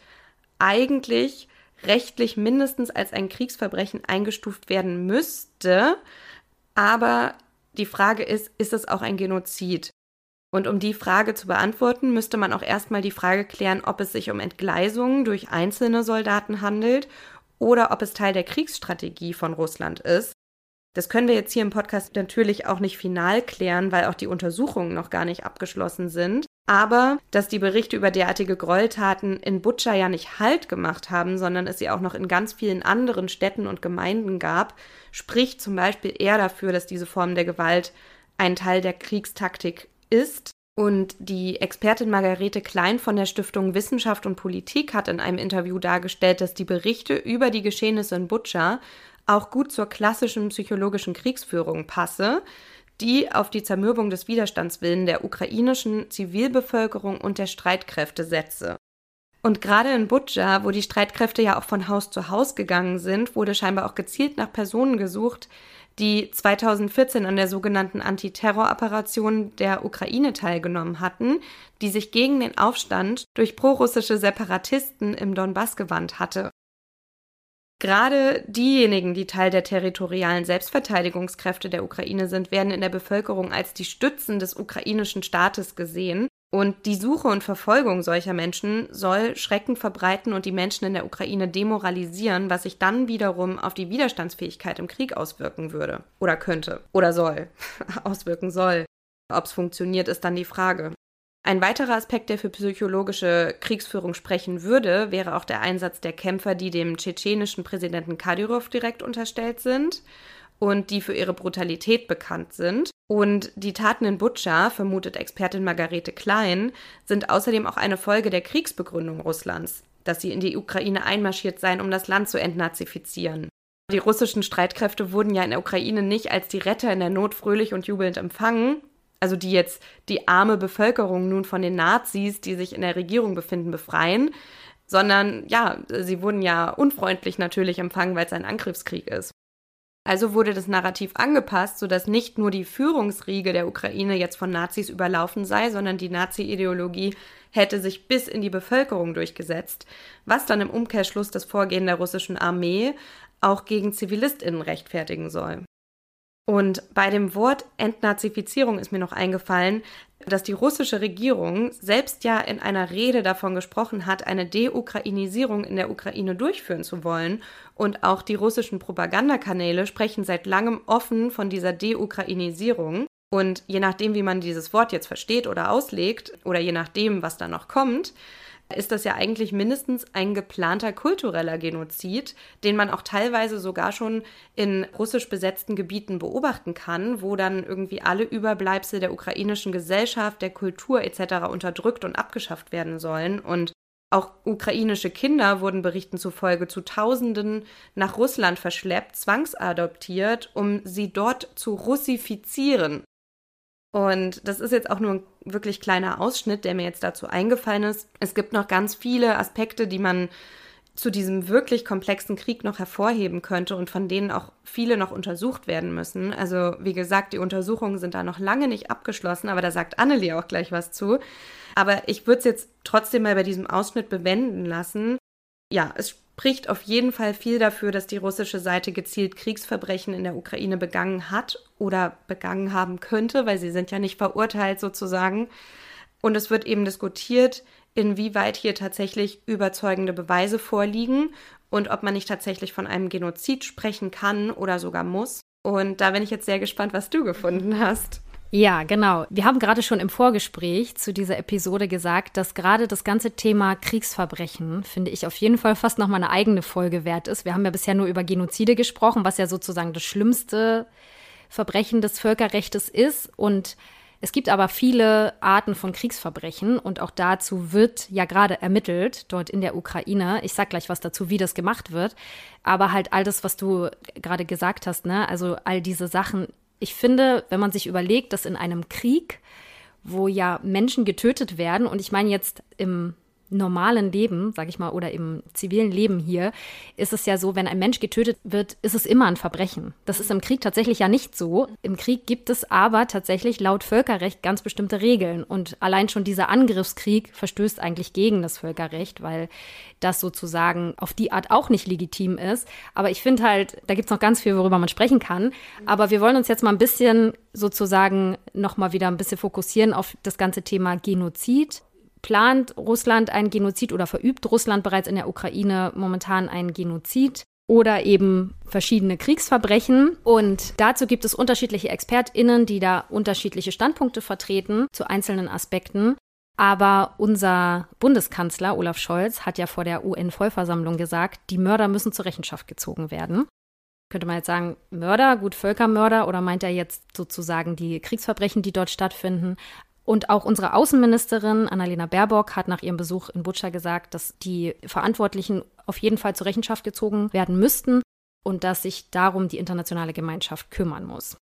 eigentlich rechtlich mindestens als ein Kriegsverbrechen eingestuft werden müsste. Aber die Frage ist, ist es auch ein Genozid? Und um die Frage zu beantworten, müsste man auch erstmal die Frage klären, ob es sich um Entgleisungen durch einzelne Soldaten handelt oder ob es Teil der Kriegsstrategie von Russland ist. Das können wir jetzt hier im Podcast natürlich auch nicht final klären, weil auch die Untersuchungen noch gar nicht abgeschlossen sind. Aber dass die Berichte über derartige Gräueltaten in Butscha ja nicht Halt gemacht haben, sondern es sie auch noch in ganz vielen anderen Städten und Gemeinden gab, spricht zum Beispiel eher dafür, dass diese Form der Gewalt ein Teil der Kriegstaktik ist. Und die Expertin Margarete Klein von der Stiftung Wissenschaft und Politik hat in einem Interview dargestellt, dass die Berichte über die Geschehnisse in Butscha auch gut zur klassischen psychologischen Kriegsführung passe, die auf die Zermürbung des Widerstandswillen der ukrainischen Zivilbevölkerung und der Streitkräfte setze. Und gerade in Butscha, wo die Streitkräfte ja auch von Haus zu Haus gegangen sind, wurde scheinbar auch gezielt nach Personen gesucht, die 2014 an der sogenannten Antiterror-Operation der Ukraine teilgenommen hatten, die sich gegen den Aufstand durch prorussische Separatisten im Donbass gewandt hatte. Gerade diejenigen, die Teil der territorialen Selbstverteidigungskräfte der Ukraine sind, werden in der Bevölkerung als die Stützen des ukrainischen Staates gesehen. Und die Suche und Verfolgung solcher Menschen soll Schrecken verbreiten und die Menschen in der Ukraine demoralisieren, was sich dann wiederum auf die Widerstandsfähigkeit im Krieg auswirken würde. Oder könnte. Oder soll. auswirken soll. Ob es funktioniert, ist dann die Frage. Ein weiterer Aspekt, der für psychologische Kriegsführung sprechen würde, wäre auch der Einsatz der Kämpfer, die dem tschetschenischen Präsidenten Kadyrov direkt unterstellt sind und die für ihre Brutalität bekannt sind. Und die Taten in Butscha, vermutet Expertin Margarete Klein, sind außerdem auch eine Folge der Kriegsbegründung Russlands, dass sie in die Ukraine einmarschiert seien, um das Land zu entnazifizieren. Die russischen Streitkräfte wurden ja in der Ukraine nicht als die Retter in der Not fröhlich und jubelnd empfangen, also die jetzt die arme Bevölkerung nun von den Nazis, die sich in der Regierung befinden, befreien, sondern ja, sie wurden ja unfreundlich natürlich empfangen, weil es ein Angriffskrieg ist. Also wurde das Narrativ angepasst, sodass nicht nur die Führungsriege der Ukraine jetzt von Nazis überlaufen sei, sondern die Nazi-Ideologie hätte sich bis in die Bevölkerung durchgesetzt, was dann im Umkehrschluss das Vorgehen der russischen Armee auch gegen Zivilistinnen rechtfertigen soll. Und bei dem Wort Entnazifizierung ist mir noch eingefallen, dass die russische Regierung selbst ja in einer Rede davon gesprochen hat, eine Deukrainisierung in der Ukraine durchführen zu wollen. Und auch die russischen Propagandakanäle sprechen seit langem offen von dieser Deukrainisierung. Und je nachdem, wie man dieses Wort jetzt versteht oder auslegt, oder je nachdem, was da noch kommt, ist das ja eigentlich mindestens ein geplanter kultureller Genozid, den man auch teilweise sogar schon in russisch besetzten Gebieten beobachten kann, wo dann irgendwie alle Überbleibsel der ukrainischen Gesellschaft, der Kultur etc. unterdrückt und abgeschafft werden sollen. Und auch ukrainische Kinder wurden Berichten zufolge zu Tausenden nach Russland verschleppt, zwangsadoptiert, um sie dort zu russifizieren. Und das ist jetzt auch nur ein wirklich kleiner Ausschnitt, der mir jetzt dazu eingefallen ist. Es gibt noch ganz viele Aspekte, die man zu diesem wirklich komplexen Krieg noch hervorheben könnte und von denen auch viele noch untersucht werden müssen. Also wie gesagt, die Untersuchungen sind da noch lange nicht abgeschlossen, aber da sagt Annelie auch gleich was zu. Aber ich würde es jetzt trotzdem mal bei diesem Ausschnitt bewenden lassen. Ja, es spricht auf jeden Fall viel dafür, dass die russische Seite gezielt Kriegsverbrechen in der Ukraine begangen hat oder begangen haben könnte, weil sie sind ja nicht verurteilt sozusagen. Und es wird eben diskutiert, inwieweit hier tatsächlich überzeugende Beweise vorliegen und ob man nicht tatsächlich von einem Genozid sprechen kann oder sogar muss. Und da bin ich jetzt sehr gespannt, was du gefunden hast. Ja, genau. Wir haben gerade schon im Vorgespräch zu dieser Episode gesagt, dass gerade das ganze Thema Kriegsverbrechen, finde ich, auf jeden Fall fast nochmal eine eigene Folge wert ist. Wir haben ja bisher nur über Genozide gesprochen, was ja sozusagen das schlimmste Verbrechen des Völkerrechts ist. Und es gibt aber viele Arten von Kriegsverbrechen und auch dazu wird ja gerade ermittelt dort in der Ukraine. Ich sag gleich was dazu, wie das gemacht wird. Aber halt all das, was du gerade gesagt hast, ne? Also all diese Sachen ich finde, wenn man sich überlegt, dass in einem Krieg, wo ja Menschen getötet werden, und ich meine jetzt im normalen Leben, sage ich mal, oder im zivilen Leben hier, ist es ja so, wenn ein Mensch getötet wird, ist es immer ein Verbrechen. Das ist im Krieg tatsächlich ja nicht so. Im Krieg gibt es aber tatsächlich laut Völkerrecht ganz bestimmte Regeln. Und allein schon dieser Angriffskrieg verstößt eigentlich gegen das Völkerrecht, weil das sozusagen auf die Art auch nicht legitim ist. Aber ich finde halt, da gibt es noch ganz viel, worüber man sprechen kann. Aber wir wollen uns jetzt mal ein bisschen sozusagen nochmal wieder ein bisschen fokussieren auf das ganze Thema Genozid plant Russland einen Genozid oder verübt Russland bereits in der Ukraine momentan einen Genozid oder eben verschiedene Kriegsverbrechen. Und dazu gibt es unterschiedliche ExpertInnen, die da unterschiedliche Standpunkte vertreten zu einzelnen Aspekten. Aber unser Bundeskanzler Olaf Scholz hat ja vor der UN-Vollversammlung gesagt, die Mörder müssen zur Rechenschaft gezogen werden. Könnte man jetzt sagen, Mörder, gut Völkermörder, oder meint er jetzt sozusagen die Kriegsverbrechen, die dort stattfinden? Und auch unsere Außenministerin Annalena Baerbock hat nach ihrem Besuch in Butscha gesagt, dass die Verantwortlichen auf jeden Fall zur Rechenschaft gezogen werden müssten und dass sich darum die internationale Gemeinschaft kümmern muss.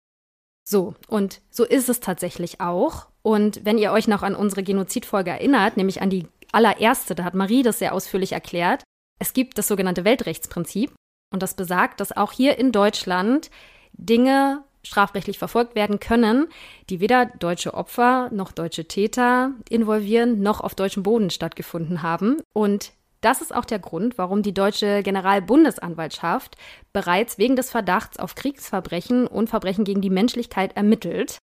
So, und so ist es tatsächlich auch. Und wenn ihr euch noch an unsere Genozidfolge erinnert, nämlich an die allererste, da hat Marie das sehr ausführlich erklärt, es gibt das sogenannte Weltrechtsprinzip und das besagt, dass auch hier in Deutschland Dinge strafrechtlich verfolgt werden können, die weder deutsche Opfer noch deutsche Täter involvieren, noch auf deutschem Boden stattgefunden haben. Und Das ist auch der Grund, warum die deutsche Generalbundesanwaltschaft bereits wegen des Verdachts auf Kriegsverbrechen und Verbrechen gegen die Menschlichkeit ermittelt,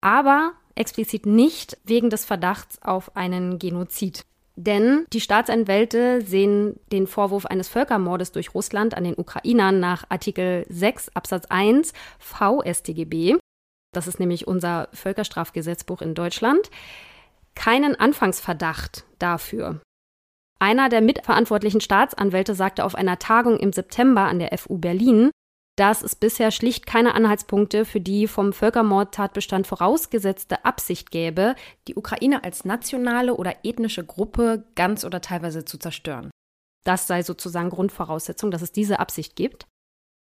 aber explizit nicht wegen des Verdachts auf einen Genozid. Denn die Staatsanwälte sehen den Vorwurf eines Völkermordes durch Russland an den Ukrainern nach Artikel 6 Absatz 1 VStGB, das ist nämlich unser Völkerstrafgesetzbuch in Deutschland, keinen Anfangsverdacht dafür. Einer der mitverantwortlichen Staatsanwälte sagte auf einer Tagung im September an der FU Berlin, dass es bisher schlicht keine Anhaltspunkte für die vom Völkermordtatbestand vorausgesetzte Absicht gäbe, die Ukraine als nationale oder ethnische Gruppe ganz oder teilweise zu zerstören. Das sei sozusagen Grundvoraussetzung, dass es diese Absicht gibt.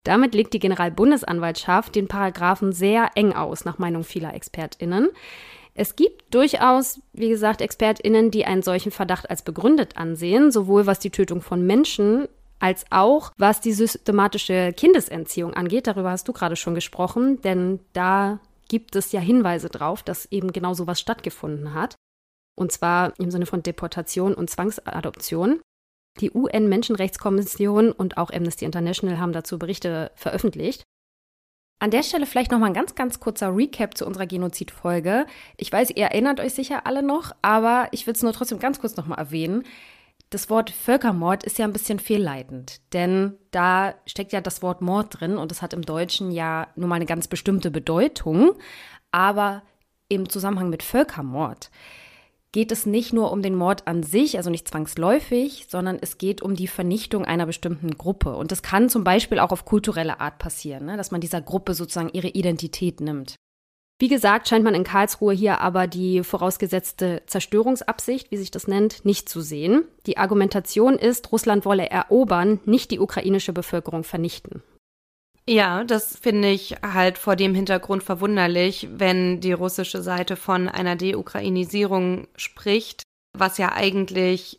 Damit legt die Generalbundesanwaltschaft den Paragraphen sehr eng aus, nach Meinung vieler ExpertInnen. Es gibt durchaus, wie gesagt, ExpertInnen, die einen solchen Verdacht als begründet ansehen, sowohl was die Tötung von Menschen als auch was die systematische Kindesentziehung angeht. Darüber hast du gerade schon gesprochen, denn da gibt es ja Hinweise drauf, dass eben genau sowas stattgefunden hat. Und zwar im Sinne von Deportation und Zwangsadoption. Die UN-Menschenrechtskommission und auch Amnesty International haben dazu Berichte veröffentlicht. An der Stelle vielleicht nochmal ein ganz, ganz kurzer Recap zu unserer Genozid-Folge. Ich weiß, ihr erinnert euch sicher alle noch, aber ich will es nur trotzdem ganz kurz nochmal erwähnen. Das Wort Völkermord ist ja ein bisschen fehlleitend, denn da steckt ja das Wort Mord drin und es hat im Deutschen ja nun mal eine ganz bestimmte Bedeutung, aber im Zusammenhang mit Völkermord geht es nicht nur um den Mord an sich, also nicht zwangsläufig, sondern es geht um die Vernichtung einer bestimmten Gruppe. Und das kann zum Beispiel auch auf kulturelle Art passieren, ne? dass man dieser Gruppe sozusagen ihre Identität nimmt. Wie gesagt, scheint man in Karlsruhe hier aber die vorausgesetzte Zerstörungsabsicht, wie sich das nennt, nicht zu sehen. Die Argumentation ist, Russland wolle erobern, nicht die ukrainische Bevölkerung vernichten. Ja, das finde ich halt vor dem Hintergrund verwunderlich, wenn die russische Seite von einer Deukrainisierung spricht, was ja eigentlich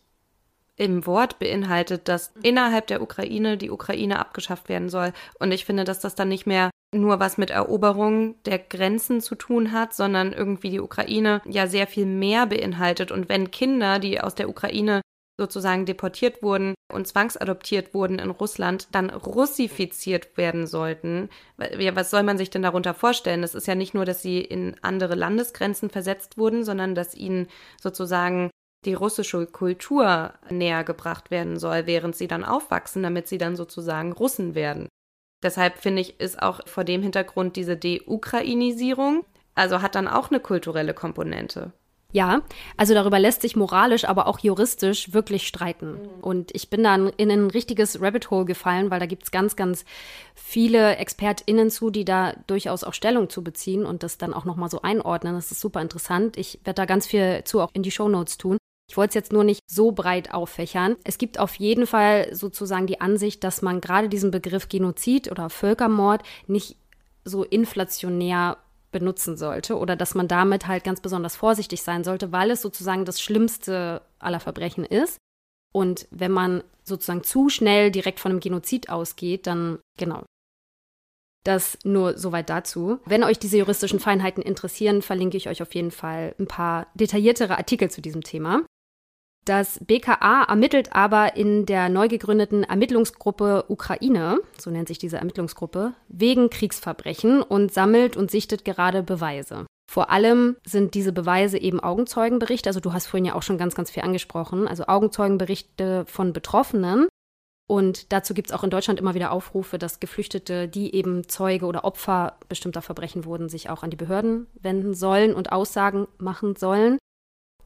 im Wort beinhaltet, dass innerhalb der Ukraine die Ukraine abgeschafft werden soll. Und ich finde, dass das dann nicht mehr nur was mit Eroberung der Grenzen zu tun hat, sondern irgendwie die Ukraine ja sehr viel mehr beinhaltet. Und wenn Kinder, die aus der Ukraine sozusagen deportiert wurden und zwangsadoptiert wurden in Russland, dann russifiziert werden sollten. Was soll man sich denn darunter vorstellen? Das ist ja nicht nur, dass sie in andere Landesgrenzen versetzt wurden, sondern dass ihnen sozusagen die russische Kultur näher gebracht werden soll, während sie dann aufwachsen, damit sie dann sozusagen Russen werden. Deshalb finde ich, ist auch vor dem Hintergrund diese Deukrainisierung, also hat dann auch eine kulturelle Komponente. Ja, also darüber lässt sich moralisch, aber auch juristisch wirklich streiten. Und ich bin dann in ein richtiges Rabbit Hole gefallen, weil da gibt es ganz, ganz viele ExpertInnen zu, die da durchaus auch Stellung zu beziehen und das dann auch nochmal so einordnen. Das ist super interessant. Ich werde da ganz viel zu auch in die Show Notes tun. Ich wollte es jetzt nur nicht so breit auffächern. Es gibt auf jeden Fall sozusagen die Ansicht, dass man gerade diesen Begriff Genozid oder Völkermord nicht so inflationär benutzen sollte oder dass man damit halt ganz besonders vorsichtig sein sollte, weil es sozusagen das schlimmste aller Verbrechen ist. Und wenn man sozusagen zu schnell direkt von einem Genozid ausgeht, dann genau. Das nur soweit dazu. Wenn euch diese juristischen Feinheiten interessieren, verlinke ich euch auf jeden Fall ein paar detailliertere Artikel zu diesem Thema. Das BKA ermittelt aber in der neu gegründeten Ermittlungsgruppe Ukraine, so nennt sich diese Ermittlungsgruppe, wegen Kriegsverbrechen und sammelt und sichtet gerade Beweise. Vor allem sind diese Beweise eben Augenzeugenberichte, also du hast vorhin ja auch schon ganz, ganz viel angesprochen, also Augenzeugenberichte von Betroffenen. Und dazu gibt es auch in Deutschland immer wieder Aufrufe, dass Geflüchtete, die eben Zeuge oder Opfer bestimmter Verbrechen wurden, sich auch an die Behörden wenden sollen und Aussagen machen sollen.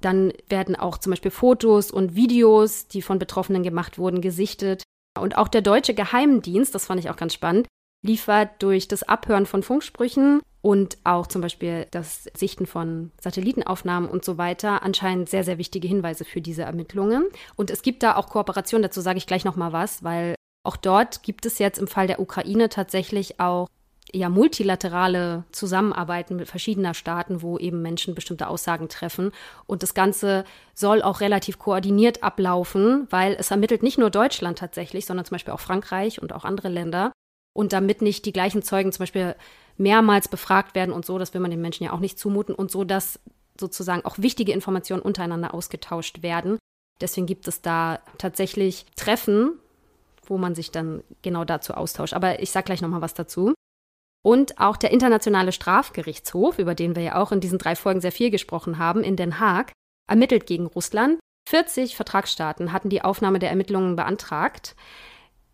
Dann werden auch zum Beispiel Fotos und Videos, die von Betroffenen gemacht wurden, gesichtet. Und auch der deutsche Geheimdienst, das fand ich auch ganz spannend, liefert durch das Abhören von Funksprüchen und auch zum Beispiel das Sichten von Satellitenaufnahmen und so weiter anscheinend sehr, sehr wichtige Hinweise für diese Ermittlungen. Und es gibt da auch Kooperationen, dazu sage ich gleich nochmal was, weil auch dort gibt es jetzt im Fall der Ukraine tatsächlich auch ja multilaterale Zusammenarbeiten mit verschiedener Staaten, wo eben Menschen bestimmte Aussagen treffen. Und das Ganze soll auch relativ koordiniert ablaufen, weil es ermittelt nicht nur Deutschland tatsächlich, sondern zum Beispiel auch Frankreich und auch andere Länder. Und damit nicht die gleichen Zeugen zum Beispiel mehrmals befragt werden und so, das will man den Menschen ja auch nicht zumuten und so, dass sozusagen auch wichtige Informationen untereinander ausgetauscht werden, Deswegen gibt es da tatsächlich Treffen, wo man sich dann genau dazu austauscht. Aber ich sage gleich nochmal was dazu. Und auch der Internationale Strafgerichtshof, über den wir ja auch in diesen drei Folgen sehr viel gesprochen haben, in Den Haag, ermittelt gegen Russland. 40 Vertragsstaaten hatten die Aufnahme der Ermittlungen beantragt.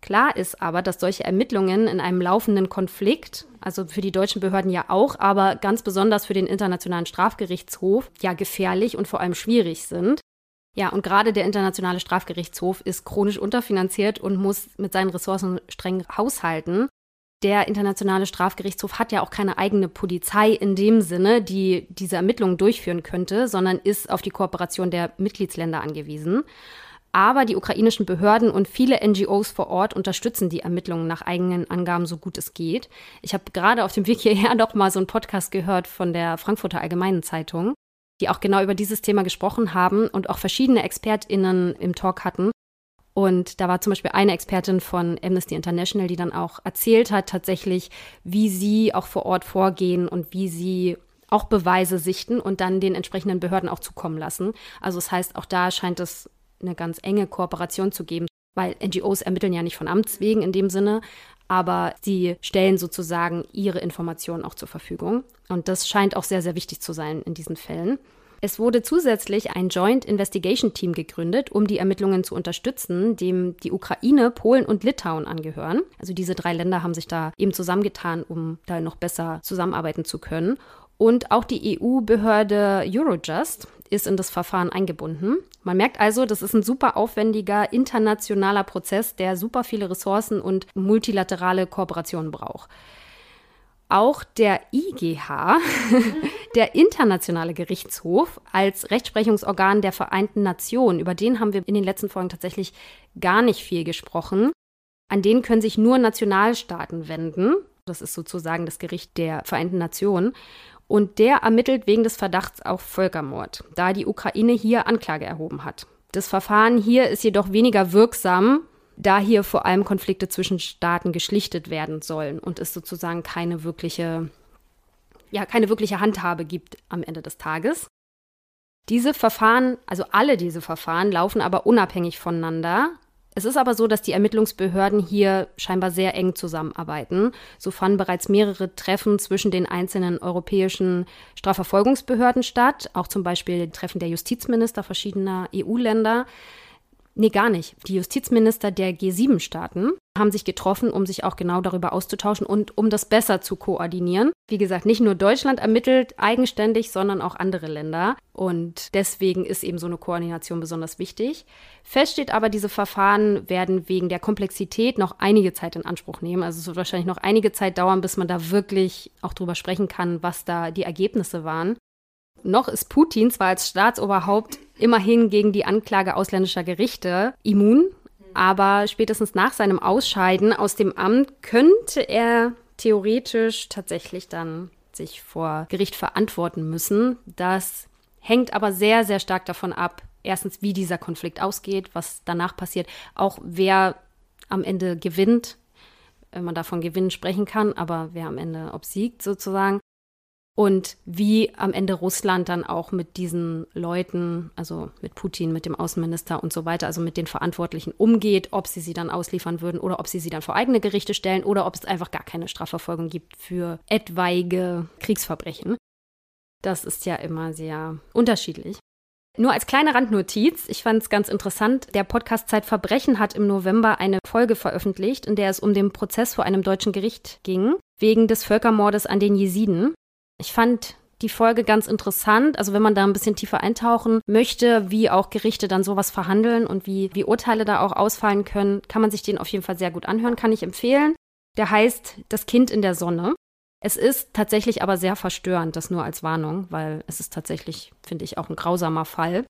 Klar ist aber, dass solche Ermittlungen in einem laufenden Konflikt, also für die deutschen Behörden ja auch, aber ganz besonders für den Internationalen Strafgerichtshof, ja gefährlich und vor allem schwierig sind. Ja, und gerade der Internationale Strafgerichtshof ist chronisch unterfinanziert und muss mit seinen Ressourcen streng haushalten. Der Internationale Strafgerichtshof hat ja auch keine eigene Polizei in dem Sinne, die diese Ermittlungen durchführen könnte, sondern ist auf die Kooperation der Mitgliedsländer angewiesen. Aber die ukrainischen Behörden und viele NGOs vor Ort unterstützen die Ermittlungen nach eigenen Angaben so gut es geht. Ich habe gerade auf dem Weg hierher noch mal so einen Podcast gehört von der Frankfurter Allgemeinen Zeitung, die auch genau über dieses Thema gesprochen haben und auch verschiedene ExpertInnen im Talk hatten. Und da war zum Beispiel eine Expertin von Amnesty International, die dann auch erzählt hat, tatsächlich, wie sie auch vor Ort vorgehen und wie sie auch Beweise sichten und dann den entsprechenden Behörden auch zukommen lassen. Also das heißt, auch da scheint es eine ganz enge Kooperation zu geben, weil NGOs ermitteln ja nicht von Amts wegen in dem Sinne, aber sie stellen sozusagen ihre Informationen auch zur Verfügung. Und das scheint auch sehr, sehr wichtig zu sein in diesen Fällen. Es wurde zusätzlich ein Joint Investigation Team gegründet, um die Ermittlungen zu unterstützen, dem die Ukraine, Polen und Litauen angehören. Also diese drei Länder haben sich da eben zusammengetan, um da noch besser zusammenarbeiten zu können. Und auch die EU-Behörde Eurojust ist in das Verfahren eingebunden. Man merkt also, das ist ein super aufwendiger internationaler Prozess, der super viele Ressourcen und multilaterale Kooperationen braucht. Auch der IGH, der Internationale Gerichtshof, als Rechtsprechungsorgan der Vereinten Nationen, über den haben wir in den letzten Folgen tatsächlich gar nicht viel gesprochen. An den können sich nur Nationalstaaten wenden. Das ist sozusagen das Gericht der Vereinten Nationen. Und der ermittelt wegen des Verdachts auf Völkermord, da die Ukraine hier Anklage erhoben hat. Das Verfahren hier ist jedoch weniger wirksam, da hier vor allem Konflikte zwischen Staaten geschlichtet werden sollen und es sozusagen keine wirkliche, ja, keine wirkliche Handhabe gibt am Ende des Tages. Diese Verfahren, also alle diese Verfahren, laufen aber unabhängig voneinander. Es ist aber so, dass die Ermittlungsbehörden hier scheinbar sehr eng zusammenarbeiten. So fanden bereits mehrere Treffen zwischen den einzelnen europäischen Strafverfolgungsbehörden statt, auch zum Beispiel Treffen der Justizminister verschiedener EU-Länder. Nee, gar nicht. Die Justizminister der G7-Staaten haben sich getroffen, um sich auch genau darüber auszutauschen und um das besser zu koordinieren. Wie gesagt, nicht nur Deutschland ermittelt eigenständig, sondern auch andere Länder. Und deswegen ist eben so eine Koordination besonders wichtig. Fest steht aber, diese Verfahren werden wegen der Komplexität noch einige Zeit in Anspruch nehmen. Also es wird wahrscheinlich noch einige Zeit dauern, bis man da wirklich auch drüber sprechen kann, was da die Ergebnisse waren. Noch ist Putin zwar als Staatsoberhaupt immerhin gegen die Anklage ausländischer Gerichte immun, aber spätestens nach seinem Ausscheiden aus dem Amt könnte er theoretisch tatsächlich dann sich vor Gericht verantworten müssen. Das hängt aber sehr, sehr stark davon ab, erstens, wie dieser Konflikt ausgeht, was danach passiert, auch wer am Ende gewinnt, wenn man davon Gewinnen sprechen kann, aber wer am Ende obsiegt sozusagen und wie am Ende Russland dann auch mit diesen Leuten, also mit Putin, mit dem Außenminister und so weiter, also mit den Verantwortlichen umgeht, ob sie sie dann ausliefern würden oder ob sie sie dann vor eigene Gerichte stellen oder ob es einfach gar keine Strafverfolgung gibt für etwaige Kriegsverbrechen. Das ist ja immer sehr unterschiedlich. Nur als kleine Randnotiz, ich fand es ganz interessant, der Podcast Zeitverbrechen hat im November eine Folge veröffentlicht, in der es um den Prozess vor einem deutschen Gericht ging, wegen des Völkermordes an den Jesiden. Ich fand die Folge ganz interessant. Also wenn man da ein bisschen tiefer eintauchen möchte, wie auch Gerichte dann sowas verhandeln und wie, wie Urteile da auch ausfallen können, kann man sich den auf jeden Fall sehr gut anhören, kann ich empfehlen. Der heißt Das Kind in der Sonne. Es ist tatsächlich aber sehr verstörend, das nur als Warnung, weil es ist tatsächlich, finde ich, auch ein grausamer Fall.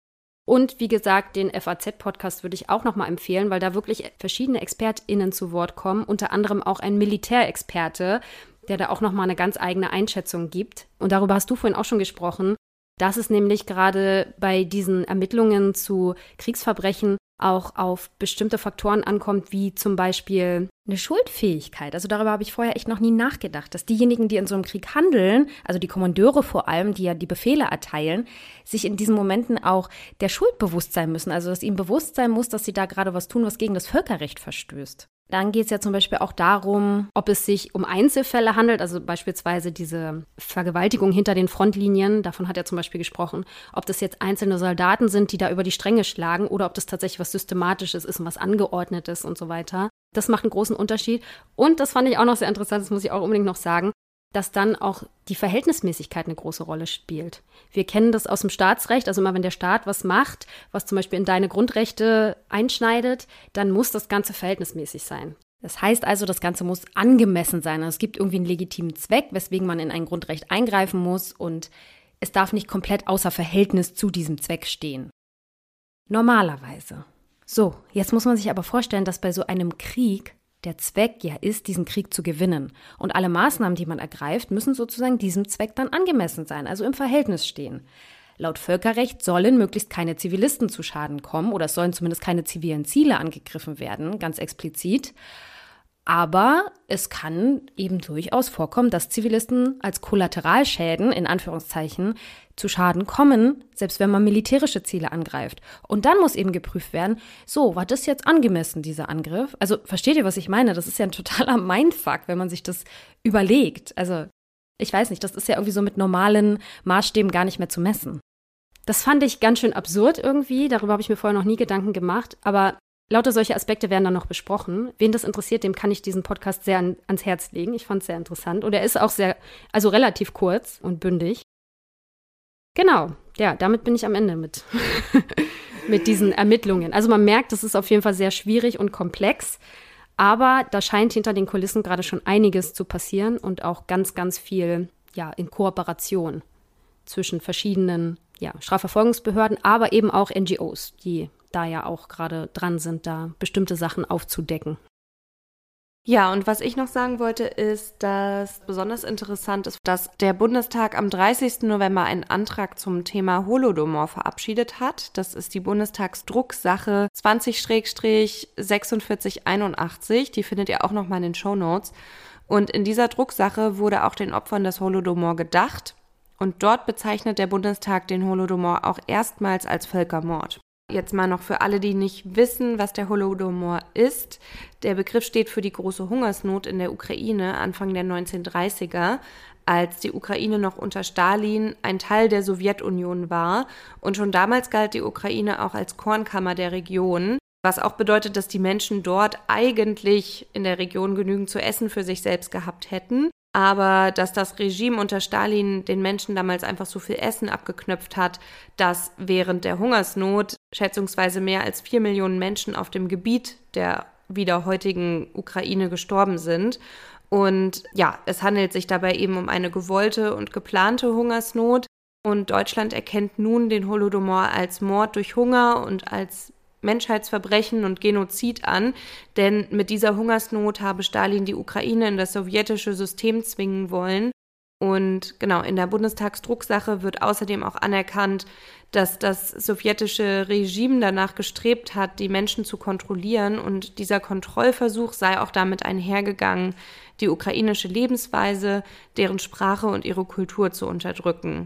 Und wie gesagt, den FAZ-Podcast würde ich auch nochmal empfehlen, weil da wirklich verschiedene ExpertInnen zu Wort kommen, unter anderem auch ein Militärexperte, der da auch nochmal eine ganz eigene Einschätzung gibt. Und darüber hast du vorhin auch schon gesprochen, dass es nämlich gerade bei diesen Ermittlungen zu Kriegsverbrechen auch auf bestimmte Faktoren ankommt, wie zum Beispiel eine Schuldfähigkeit. Also darüber habe ich vorher echt noch nie nachgedacht, dass diejenigen, die in so einem Krieg handeln, also die Kommandeure vor allem, die ja die Befehle erteilen, sich in diesen Momenten auch der Schuld bewusst sein müssen. Also dass ihnen bewusst sein muss, dass sie da gerade was tun, was gegen das Völkerrecht verstößt. Dann geht es ja zum Beispiel auch darum, ob es sich um Einzelfälle handelt, also beispielsweise diese Vergewaltigung hinter den Frontlinien, davon hat er zum Beispiel gesprochen, ob das jetzt einzelne Soldaten sind, die da über die Stränge schlagen oder ob das tatsächlich was Systematisches ist und was Angeordnetes und so weiter. Das macht einen großen Unterschied. Und das fand ich auch noch sehr interessant, das muss ich auch unbedingt noch sagen, dass dann auch die Verhältnismäßigkeit eine große Rolle spielt. Wir kennen das aus dem Staatsrecht, also immer wenn der Staat was macht, was zum Beispiel in deine Grundrechte einschneidet, dann muss das Ganze verhältnismäßig sein. Das heißt also, das Ganze muss angemessen sein. Also es gibt irgendwie einen legitimen Zweck, weswegen man in ein Grundrecht eingreifen muss und es darf nicht komplett außer Verhältnis zu diesem Zweck stehen. Normalerweise. So, jetzt muss man sich aber vorstellen, dass bei so einem Krieg der Zweck ja ist, diesen Krieg zu gewinnen. Und alle Maßnahmen, die man ergreift, müssen sozusagen diesem Zweck dann angemessen sein, also im Verhältnis stehen. Laut Völkerrecht sollen möglichst keine Zivilisten zu Schaden kommen oder es sollen zumindest keine zivilen Ziele angegriffen werden, ganz explizit. Aber es kann eben durchaus vorkommen, dass Zivilisten als Kollateralschäden in Anführungszeichen zu Schaden kommen, selbst wenn man militärische Ziele angreift. Und dann muss eben geprüft werden, so, war das jetzt angemessen, dieser Angriff? Also versteht ihr, was ich meine? Das ist ja ein totaler Mindfuck, wenn man sich das überlegt. Also ich weiß nicht, das ist ja irgendwie so mit normalen Maßstäben gar nicht mehr zu messen. Das fand ich ganz schön absurd irgendwie. Darüber habe ich mir vorher noch nie Gedanken gemacht. Aber Lauter solche Aspekte werden dann noch besprochen. Wen das interessiert, dem kann ich diesen Podcast sehr an, ans Herz legen. Ich fand es sehr interessant. Und er ist auch sehr, also relativ kurz und bündig. Genau, ja, damit bin ich am Ende mit, mit diesen Ermittlungen. Also man merkt, es ist auf jeden Fall sehr schwierig und komplex. Aber da scheint hinter den Kulissen gerade schon einiges zu passieren und auch ganz, ganz viel ja, in Kooperation zwischen verschiedenen ja, Strafverfolgungsbehörden, aber eben auch NGOs, die da ja auch gerade dran sind, da bestimmte Sachen aufzudecken. Ja, und was ich noch sagen wollte, ist, dass besonders interessant ist, dass der Bundestag am 30. November einen Antrag zum Thema Holodomor verabschiedet hat. Das ist die Bundestagsdrucksache 20-4681. Die findet ihr auch nochmal in den Show Notes. Und in dieser Drucksache wurde auch den Opfern des Holodomor gedacht. Und dort bezeichnet der Bundestag den Holodomor auch erstmals als Völkermord. Jetzt mal noch für alle, die nicht wissen, was der Holodomor ist. Der Begriff steht für die große Hungersnot in der Ukraine Anfang der 1930er, als die Ukraine noch unter Stalin ein Teil der Sowjetunion war. Und schon damals galt die Ukraine auch als Kornkammer der Region, was auch bedeutet, dass die Menschen dort eigentlich in der Region genügend zu essen für sich selbst gehabt hätten aber dass das Regime unter Stalin den Menschen damals einfach so viel Essen abgeknöpft hat, dass während der Hungersnot schätzungsweise mehr als vier Millionen Menschen auf dem Gebiet der wieder heutigen Ukraine gestorben sind. Und ja, es handelt sich dabei eben um eine gewollte und geplante Hungersnot. Und Deutschland erkennt nun den Holodomor als Mord durch Hunger und als Menschheitsverbrechen und Genozid an, denn mit dieser Hungersnot habe Stalin die Ukraine in das sowjetische System zwingen wollen. Und genau, in der Bundestagsdrucksache wird außerdem auch anerkannt, dass das sowjetische Regime danach gestrebt hat, die Menschen zu kontrollieren und dieser Kontrollversuch sei auch damit einhergegangen, die ukrainische Lebensweise, deren Sprache und ihre Kultur zu unterdrücken.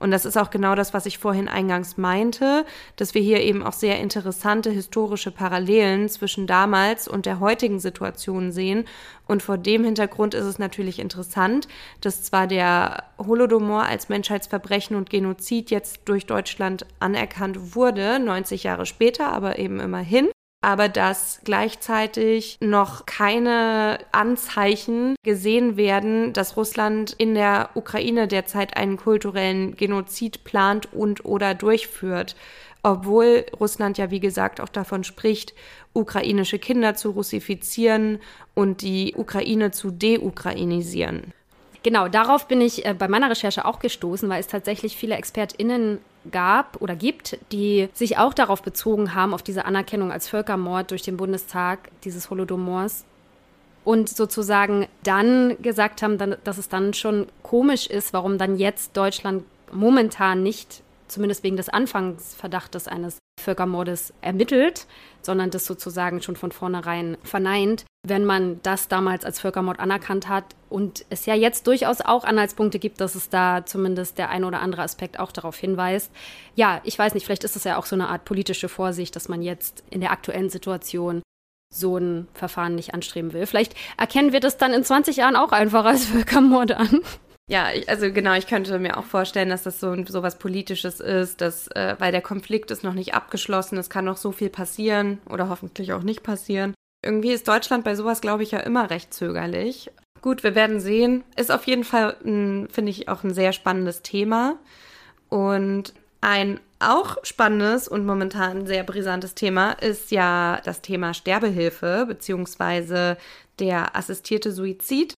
Und das ist auch genau das, was ich vorhin eingangs meinte, dass wir hier eben auch sehr interessante historische Parallelen zwischen damals und der heutigen Situation sehen. Und vor dem Hintergrund ist es natürlich interessant, dass zwar der Holodomor als Menschheitsverbrechen und Genozid jetzt durch Deutschland anerkannt wurde, 90 Jahre später, aber eben immerhin aber dass gleichzeitig noch keine Anzeichen gesehen werden, dass Russland in der Ukraine derzeit einen kulturellen Genozid plant und oder durchführt. Obwohl Russland ja, wie gesagt, auch davon spricht, ukrainische Kinder zu russifizieren und die Ukraine zu deukrainisieren. Genau, darauf bin ich äh, bei meiner Recherche auch gestoßen, weil es tatsächlich viele ExpertInnen gab oder gibt, die sich auch darauf bezogen haben, auf diese Anerkennung als Völkermord durch den Bundestag dieses Holodomors. Und sozusagen dann gesagt haben, dass es dann schon komisch ist, warum dann jetzt Deutschland momentan nicht, zumindest wegen des Anfangsverdachtes eines Völkermordes ermittelt, sondern das sozusagen schon von vornherein verneint. Wenn man das damals als Völkermord anerkannt hat und es ja jetzt durchaus auch Anhaltspunkte gibt, dass es da zumindest der ein oder andere Aspekt auch darauf hinweist. Ja, ich weiß nicht, vielleicht ist es ja auch so eine Art politische Vorsicht, dass man jetzt in der aktuellen Situation so ein Verfahren nicht anstreben will. Vielleicht erkennen wir das dann in 20 Jahren auch einfach als Völkermord an. Ja, also genau, ich könnte mir auch vorstellen, dass das so, so was Politisches ist, dass, äh, weil der Konflikt ist noch nicht abgeschlossen, es kann noch so viel passieren oder hoffentlich auch nicht passieren. Irgendwie ist Deutschland bei sowas, glaube ich, ja immer recht zögerlich. Gut, wir werden sehen. Ist auf jeden Fall, finde ich, auch ein sehr spannendes Thema. Und ein auch spannendes und momentan sehr brisantes Thema ist ja das Thema Sterbehilfe beziehungsweise der assistierte Suizid.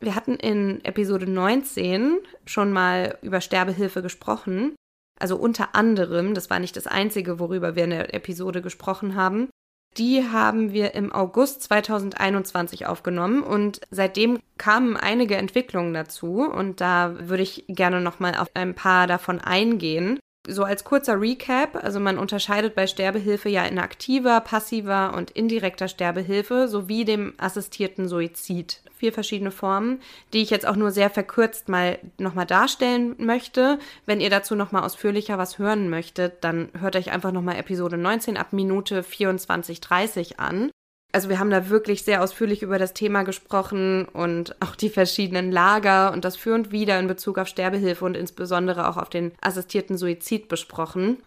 Wir hatten in Episode 19 schon mal über Sterbehilfe gesprochen. Also unter anderem, das war nicht das Einzige, worüber wir in der Episode gesprochen haben. Die haben wir im August 2021 aufgenommen und seitdem kamen einige Entwicklungen dazu und da würde ich gerne nochmal auf ein paar davon eingehen. So als kurzer Recap, also man unterscheidet bei Sterbehilfe ja in aktiver, passiver und indirekter Sterbehilfe sowie dem assistierten Suizid. Vier verschiedene Formen, die ich jetzt auch nur sehr verkürzt mal nochmal darstellen möchte. Wenn ihr dazu nochmal ausführlicher was hören möchtet, dann hört euch einfach nochmal Episode 19 ab Minute 24.30 an. Also wir haben da wirklich sehr ausführlich über das Thema gesprochen und auch die verschiedenen Lager und das Für und Wider in Bezug auf Sterbehilfe und insbesondere auch auf den assistierten Suizid besprochen.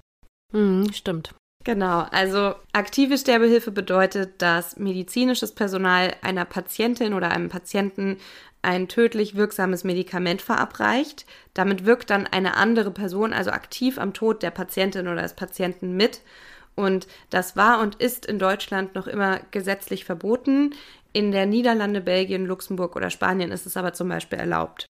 Mhm, stimmt. Genau, also aktive Sterbehilfe bedeutet, dass medizinisches Personal einer Patientin oder einem Patienten ein tödlich wirksames Medikament verabreicht. Damit wirkt dann eine andere Person also aktiv am Tod der Patientin oder des Patienten mit und das war und ist in Deutschland noch immer gesetzlich verboten. In der Niederlande, Belgien, Luxemburg oder Spanien ist es aber zum Beispiel erlaubt.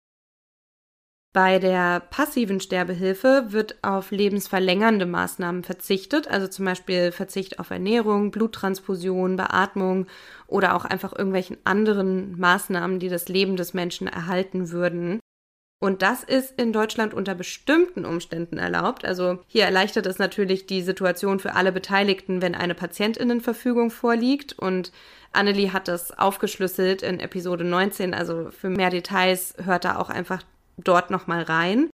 Bei der passiven Sterbehilfe wird auf lebensverlängernde Maßnahmen verzichtet, also zum Beispiel Verzicht auf Ernährung, Bluttransfusion, Beatmung oder auch einfach irgendwelchen anderen Maßnahmen, die das Leben des Menschen erhalten würden. Und das ist in Deutschland unter bestimmten Umständen erlaubt. Also hier erleichtert es natürlich die Situation für alle Beteiligten, wenn eine Patientinnenverfügung vorliegt. Und Annelie hat das aufgeschlüsselt in Episode 19. Also für mehr Details hört da auch einfach dort nochmal rein.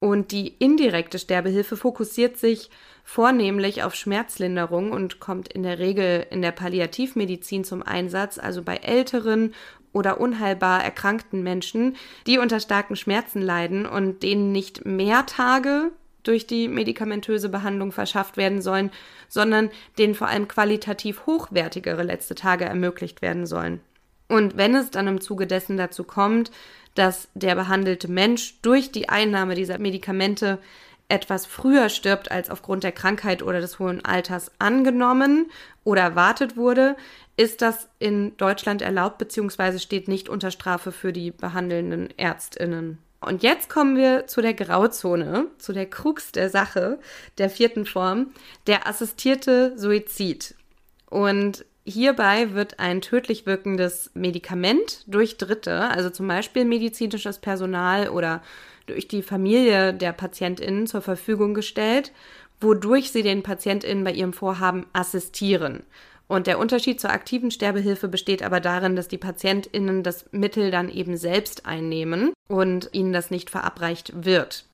Und die indirekte Sterbehilfe fokussiert sich vornehmlich auf Schmerzlinderung und kommt in der Regel in der Palliativmedizin zum Einsatz, also bei älteren oder unheilbar erkrankten Menschen, die unter starken Schmerzen leiden und denen nicht mehr Tage durch die medikamentöse Behandlung verschafft werden sollen, sondern denen vor allem qualitativ hochwertigere letzte Tage ermöglicht werden sollen. Und wenn es dann im Zuge dessen dazu kommt, dass der behandelte Mensch durch die Einnahme dieser Medikamente etwas früher stirbt als aufgrund der Krankheit oder des hohen Alters angenommen oder erwartet wurde, ist das in Deutschland erlaubt bzw. steht nicht unter Strafe für die behandelnden Ärztinnen. Und jetzt kommen wir zu der Grauzone, zu der Krux der Sache, der vierten Form, der assistierte Suizid. Und hierbei wird ein tödlich wirkendes Medikament durch Dritte, also zum Beispiel medizinisches Personal oder durch die Familie der PatientInnen zur Verfügung gestellt, wodurch sie den PatientInnen bei ihrem Vorhaben assistieren. Und der Unterschied zur aktiven Sterbehilfe besteht aber darin, dass die PatientInnen das Mittel dann eben selbst einnehmen und ihnen das nicht verabreicht wird.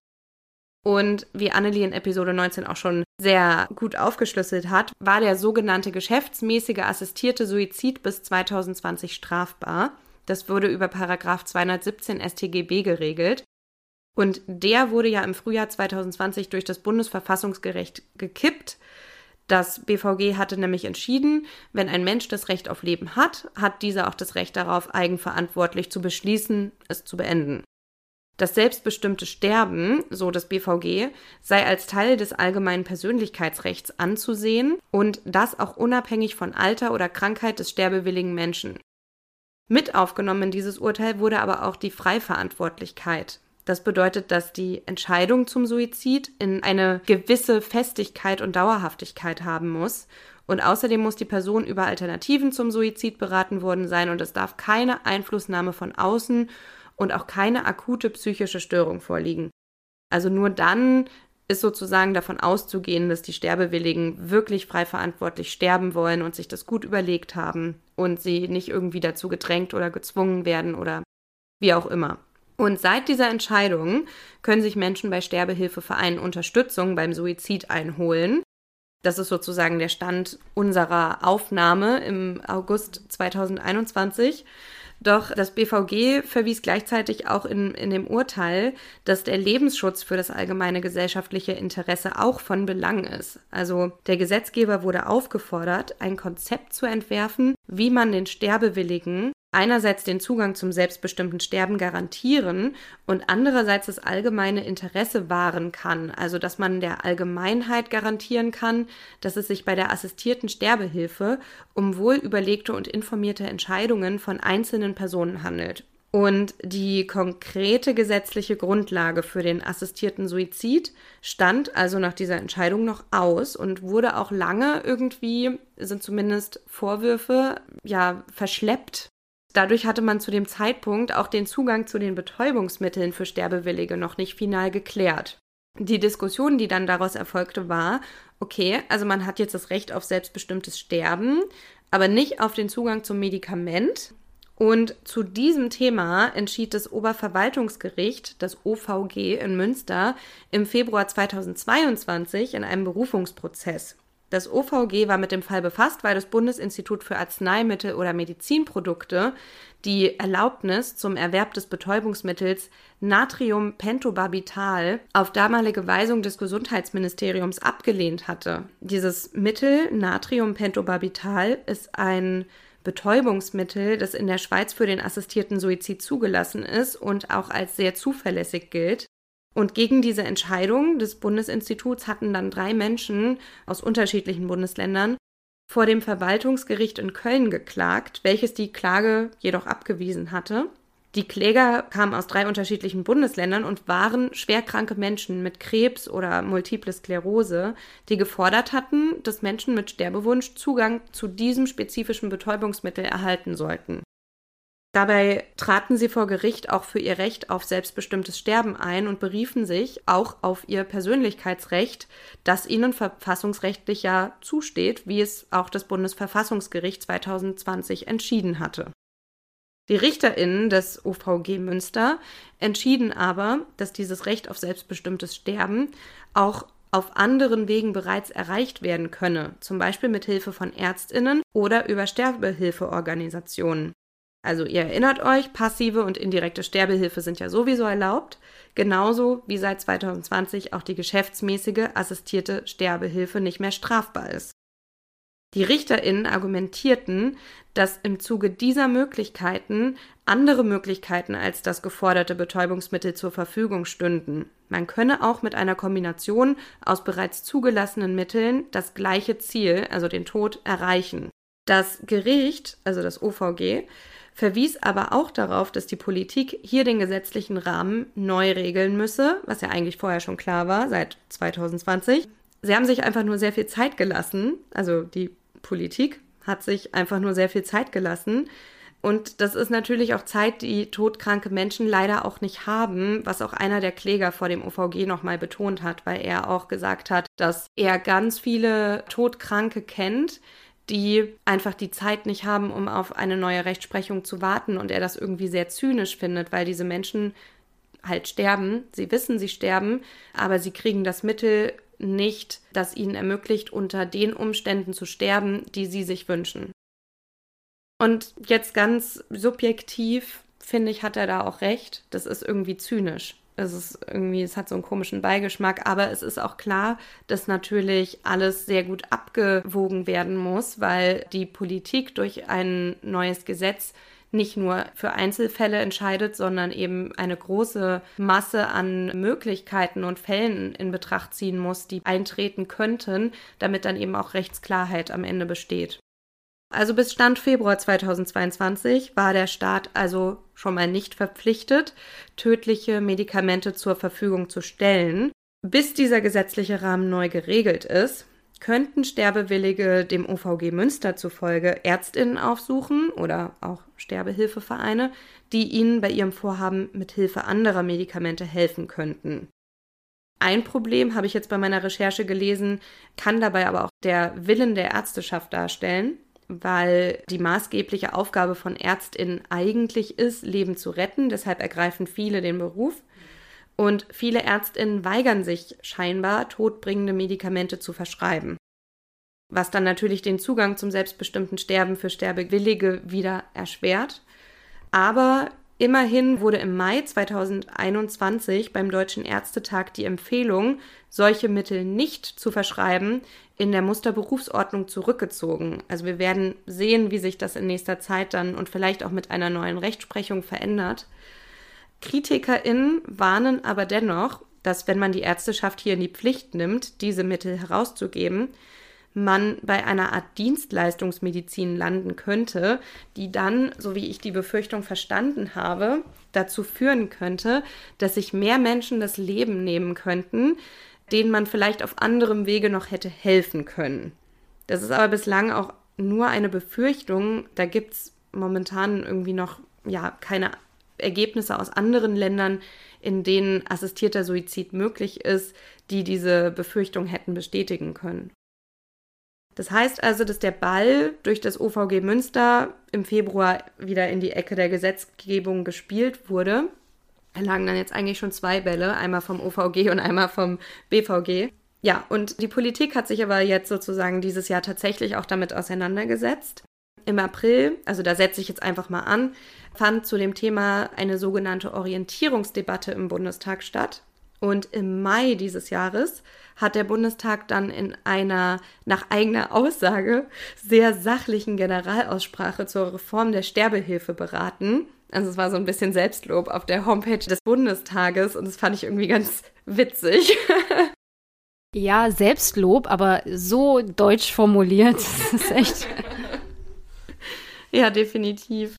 Und wie Annelie in Episode 19 auch schon sehr gut aufgeschlüsselt hat, war der sogenannte geschäftsmäßige assistierte Suizid bis 2020 strafbar. Das wurde über Paragraph 217 StGB geregelt. Und der wurde ja im Frühjahr 2020 durch das Bundesverfassungsgericht gekippt. Das BVG hatte nämlich entschieden, wenn ein Mensch das Recht auf Leben hat, hat dieser auch das Recht darauf, eigenverantwortlich zu beschließen, es zu beenden. Das selbstbestimmte Sterben, so das BVG, sei als Teil des allgemeinen Persönlichkeitsrechts anzusehen und das auch unabhängig von Alter oder Krankheit des sterbewilligen Menschen. Mit aufgenommen in dieses Urteil wurde aber auch die Freiverantwortlichkeit. Das bedeutet, dass die Entscheidung zum Suizid in eine gewisse Festigkeit und Dauerhaftigkeit haben muss. Und außerdem muss die Person über Alternativen zum Suizid beraten worden sein und es darf keine Einflussnahme von außen und auch keine akute psychische Störung vorliegen. Also nur dann ist sozusagen davon auszugehen, dass die Sterbewilligen wirklich frei verantwortlich sterben wollen und sich das gut überlegt haben und sie nicht irgendwie dazu gedrängt oder gezwungen werden oder wie auch immer. Und seit dieser Entscheidung können sich Menschen bei Sterbehilfevereinen Unterstützung beim Suizid einholen. Das ist sozusagen der Stand unserer Aufnahme im August 2021. Doch das BVG verwies gleichzeitig auch in, in dem Urteil, dass der Lebensschutz für das allgemeine gesellschaftliche Interesse auch von Belang ist. Also der Gesetzgeber wurde aufgefordert, ein Konzept zu entwerfen, wie man den Sterbewilligen einerseits den Zugang zum selbstbestimmten Sterben garantieren und andererseits das allgemeine Interesse wahren kann, also dass man der Allgemeinheit garantieren kann, dass es sich bei der assistierten Sterbehilfe um wohl überlegte und informierte Entscheidungen von einzelnen Personen handelt. Und die konkrete gesetzliche Grundlage für den assistierten Suizid stand also nach dieser Entscheidung noch aus und wurde auch lange irgendwie, sind zumindest Vorwürfe, ja, verschleppt Dadurch hatte man zu dem Zeitpunkt auch den Zugang zu den Betäubungsmitteln für Sterbewillige noch nicht final geklärt. Die Diskussion, die dann daraus erfolgte, war, okay, also man hat jetzt das Recht auf selbstbestimmtes Sterben, aber nicht auf den Zugang zum Medikament. Und zu diesem Thema entschied das Oberverwaltungsgericht, das OVG in Münster, im Februar 2022 in einem Berufungsprozess. Das OVG war mit dem Fall befasst, weil das Bundesinstitut für Arzneimittel oder Medizinprodukte die Erlaubnis zum Erwerb des Betäubungsmittels Natriumpentobarbital auf damalige Weisung des Gesundheitsministeriums abgelehnt hatte. Dieses Mittel Natriumpentobarbital ist ein Betäubungsmittel, das in der Schweiz für den assistierten Suizid zugelassen ist und auch als sehr zuverlässig gilt. Und gegen diese Entscheidung des Bundesinstituts hatten dann drei Menschen aus unterschiedlichen Bundesländern vor dem Verwaltungsgericht in Köln geklagt, welches die Klage jedoch abgewiesen hatte. Die Kläger kamen aus drei unterschiedlichen Bundesländern und waren schwerkranke Menschen mit Krebs oder Multiple Sklerose, die gefordert hatten, dass Menschen mit Sterbewunsch Zugang zu diesem spezifischen Betäubungsmittel erhalten sollten. Dabei traten sie vor Gericht auch für ihr Recht auf selbstbestimmtes Sterben ein und beriefen sich auch auf ihr Persönlichkeitsrecht, das ihnen verfassungsrechtlich ja zusteht, wie es auch das Bundesverfassungsgericht 2020 entschieden hatte. Die Richterinnen des OVG Münster entschieden aber, dass dieses Recht auf selbstbestimmtes Sterben auch auf anderen Wegen bereits erreicht werden könne, zum Beispiel mit Hilfe von Ärztinnen oder über Sterbehilfeorganisationen. Also ihr erinnert euch, passive und indirekte Sterbehilfe sind ja sowieso erlaubt, genauso wie seit 2020 auch die geschäftsmäßige assistierte Sterbehilfe nicht mehr strafbar ist. Die Richterinnen argumentierten, dass im Zuge dieser Möglichkeiten andere Möglichkeiten als das geforderte Betäubungsmittel zur Verfügung stünden. Man könne auch mit einer Kombination aus bereits zugelassenen Mitteln das gleiche Ziel, also den Tod, erreichen. Das Gericht, also das OVG, verwies aber auch darauf, dass die Politik hier den gesetzlichen Rahmen neu regeln müsse, was ja eigentlich vorher schon klar war, seit 2020. Sie haben sich einfach nur sehr viel Zeit gelassen, also die Politik hat sich einfach nur sehr viel Zeit gelassen. Und das ist natürlich auch Zeit, die todkranke Menschen leider auch nicht haben, was auch einer der Kläger vor dem OVG nochmal betont hat, weil er auch gesagt hat, dass er ganz viele Todkranke kennt, die einfach die Zeit nicht haben, um auf eine neue Rechtsprechung zu warten und er das irgendwie sehr zynisch findet, weil diese Menschen halt sterben. Sie wissen, sie sterben, aber sie kriegen das Mittel nicht, das ihnen ermöglicht, unter den Umständen zu sterben, die sie sich wünschen. Und jetzt ganz subjektiv, finde ich, hat er da auch recht. Das ist irgendwie zynisch es ist irgendwie, es hat so einen komischen Beigeschmack, aber es ist auch klar, dass natürlich alles sehr gut abgewogen werden muss, weil die Politik durch ein neues Gesetz nicht nur für Einzelfälle entscheidet, sondern eben eine große Masse an Möglichkeiten und Fällen in Betracht ziehen muss, die eintreten könnten, damit dann eben auch Rechtsklarheit am Ende besteht. Also bis Stand Februar 2022 war der Staat also schon mal nicht verpflichtet, tödliche Medikamente zur Verfügung zu stellen. Bis dieser gesetzliche Rahmen neu geregelt ist, könnten Sterbewillige dem OVG Münster zufolge Ärztinnen aufsuchen oder auch Sterbehilfevereine, die ihnen bei ihrem Vorhaben mit Hilfe anderer Medikamente helfen könnten. Ein Problem, habe ich jetzt bei meiner Recherche gelesen, kann dabei aber auch der Willen der Ärzteschaft darstellen, weil die maßgebliche Aufgabe von Ärztinnen eigentlich ist, Leben zu retten. Deshalb ergreifen viele den Beruf. Und viele Ärztinnen weigern sich scheinbar, todbringende Medikamente zu verschreiben. Was dann natürlich den Zugang zum selbstbestimmten Sterben für Sterbewillige wieder erschwert. Aber Immerhin wurde im Mai 2021 beim Deutschen Ärztetag die Empfehlung, solche Mittel nicht zu verschreiben, in der Musterberufsordnung zurückgezogen. Also wir werden sehen, wie sich das in nächster Zeit dann und vielleicht auch mit einer neuen Rechtsprechung verändert. KritikerInnen warnen aber dennoch, dass wenn man die Ärzteschaft hier in die Pflicht nimmt, diese Mittel herauszugeben, man bei einer Art Dienstleistungsmedizin landen könnte, die dann, so wie ich die Befürchtung verstanden habe, dazu führen könnte, dass sich mehr Menschen das Leben nehmen könnten, denen man vielleicht auf anderem Wege noch hätte helfen können. Das ist aber bislang auch nur eine Befürchtung. Da gibt es momentan irgendwie noch ja, keine Ergebnisse aus anderen Ländern, in denen assistierter Suizid möglich ist, die diese Befürchtung hätten bestätigen können. Das heißt also, dass der Ball durch das OVG Münster im Februar wieder in die Ecke der Gesetzgebung gespielt wurde. Da lagen dann jetzt eigentlich schon zwei Bälle, einmal vom OVG und einmal vom BVG. Ja, und die Politik hat sich aber jetzt sozusagen dieses Jahr tatsächlich auch damit auseinandergesetzt. Im April, also da setze ich jetzt einfach mal an, fand zu dem Thema eine sogenannte Orientierungsdebatte im Bundestag statt. Und im Mai dieses Jahres hat der Bundestag dann in einer nach eigener Aussage sehr sachlichen Generalaussprache zur Reform der Sterbehilfe beraten. Also es war so ein bisschen Selbstlob auf der Homepage des Bundestages und das fand ich irgendwie ganz witzig. Ja, Selbstlob, aber so deutsch formuliert. Das ist echt. ja, definitiv.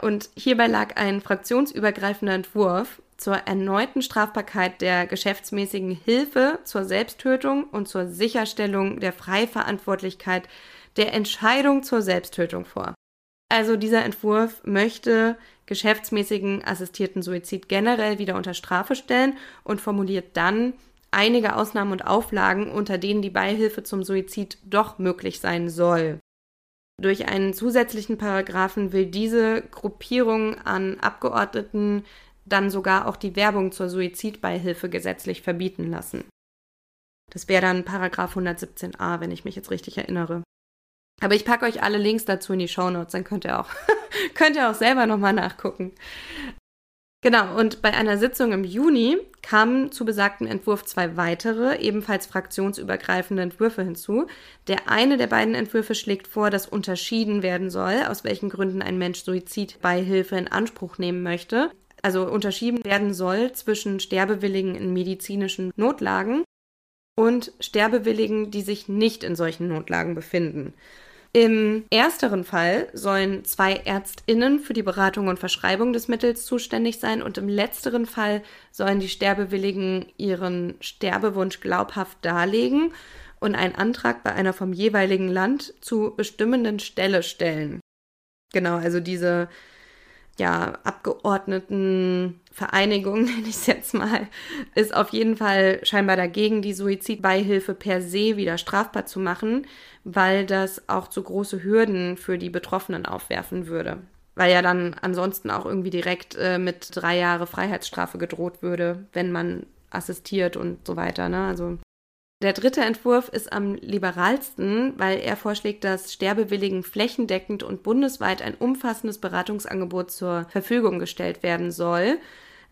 Und hierbei lag ein fraktionsübergreifender Entwurf zur erneuten Strafbarkeit der geschäftsmäßigen Hilfe zur Selbsttötung und zur Sicherstellung der Freiverantwortlichkeit der Entscheidung zur Selbsttötung vor. Also dieser Entwurf möchte geschäftsmäßigen assistierten Suizid generell wieder unter Strafe stellen und formuliert dann einige Ausnahmen und Auflagen, unter denen die Beihilfe zum Suizid doch möglich sein soll. Durch einen zusätzlichen Paragraphen will diese Gruppierung an Abgeordneten dann sogar auch die Werbung zur Suizidbeihilfe gesetzlich verbieten lassen. Das wäre dann Paragraph 117a, wenn ich mich jetzt richtig erinnere. Aber ich packe euch alle Links dazu in die Shownotes, dann könnt ihr auch, könnt ihr auch selber nochmal nachgucken. Genau, und bei einer Sitzung im Juni kamen zu besagtem Entwurf zwei weitere, ebenfalls fraktionsübergreifende Entwürfe hinzu. Der eine der beiden Entwürfe schlägt vor, dass unterschieden werden soll, aus welchen Gründen ein Mensch Suizidbeihilfe in Anspruch nehmen möchte also unterschieden werden soll zwischen Sterbewilligen in medizinischen Notlagen und Sterbewilligen, die sich nicht in solchen Notlagen befinden. Im ersteren Fall sollen zwei Ärztinnen für die Beratung und Verschreibung des Mittels zuständig sein und im letzteren Fall sollen die Sterbewilligen ihren Sterbewunsch glaubhaft darlegen und einen Antrag bei einer vom jeweiligen Land zu bestimmenden Stelle stellen. Genau, also diese ja, Abgeordnetenvereinigung, nenne ich es jetzt mal, ist auf jeden Fall scheinbar dagegen, die Suizidbeihilfe per se wieder strafbar zu machen, weil das auch zu große Hürden für die Betroffenen aufwerfen würde. Weil ja dann ansonsten auch irgendwie direkt äh, mit drei Jahre Freiheitsstrafe gedroht würde, wenn man assistiert und so weiter. Ne? Also der dritte Entwurf ist am liberalsten, weil er vorschlägt, dass Sterbewilligen flächendeckend und bundesweit ein umfassendes Beratungsangebot zur Verfügung gestellt werden soll.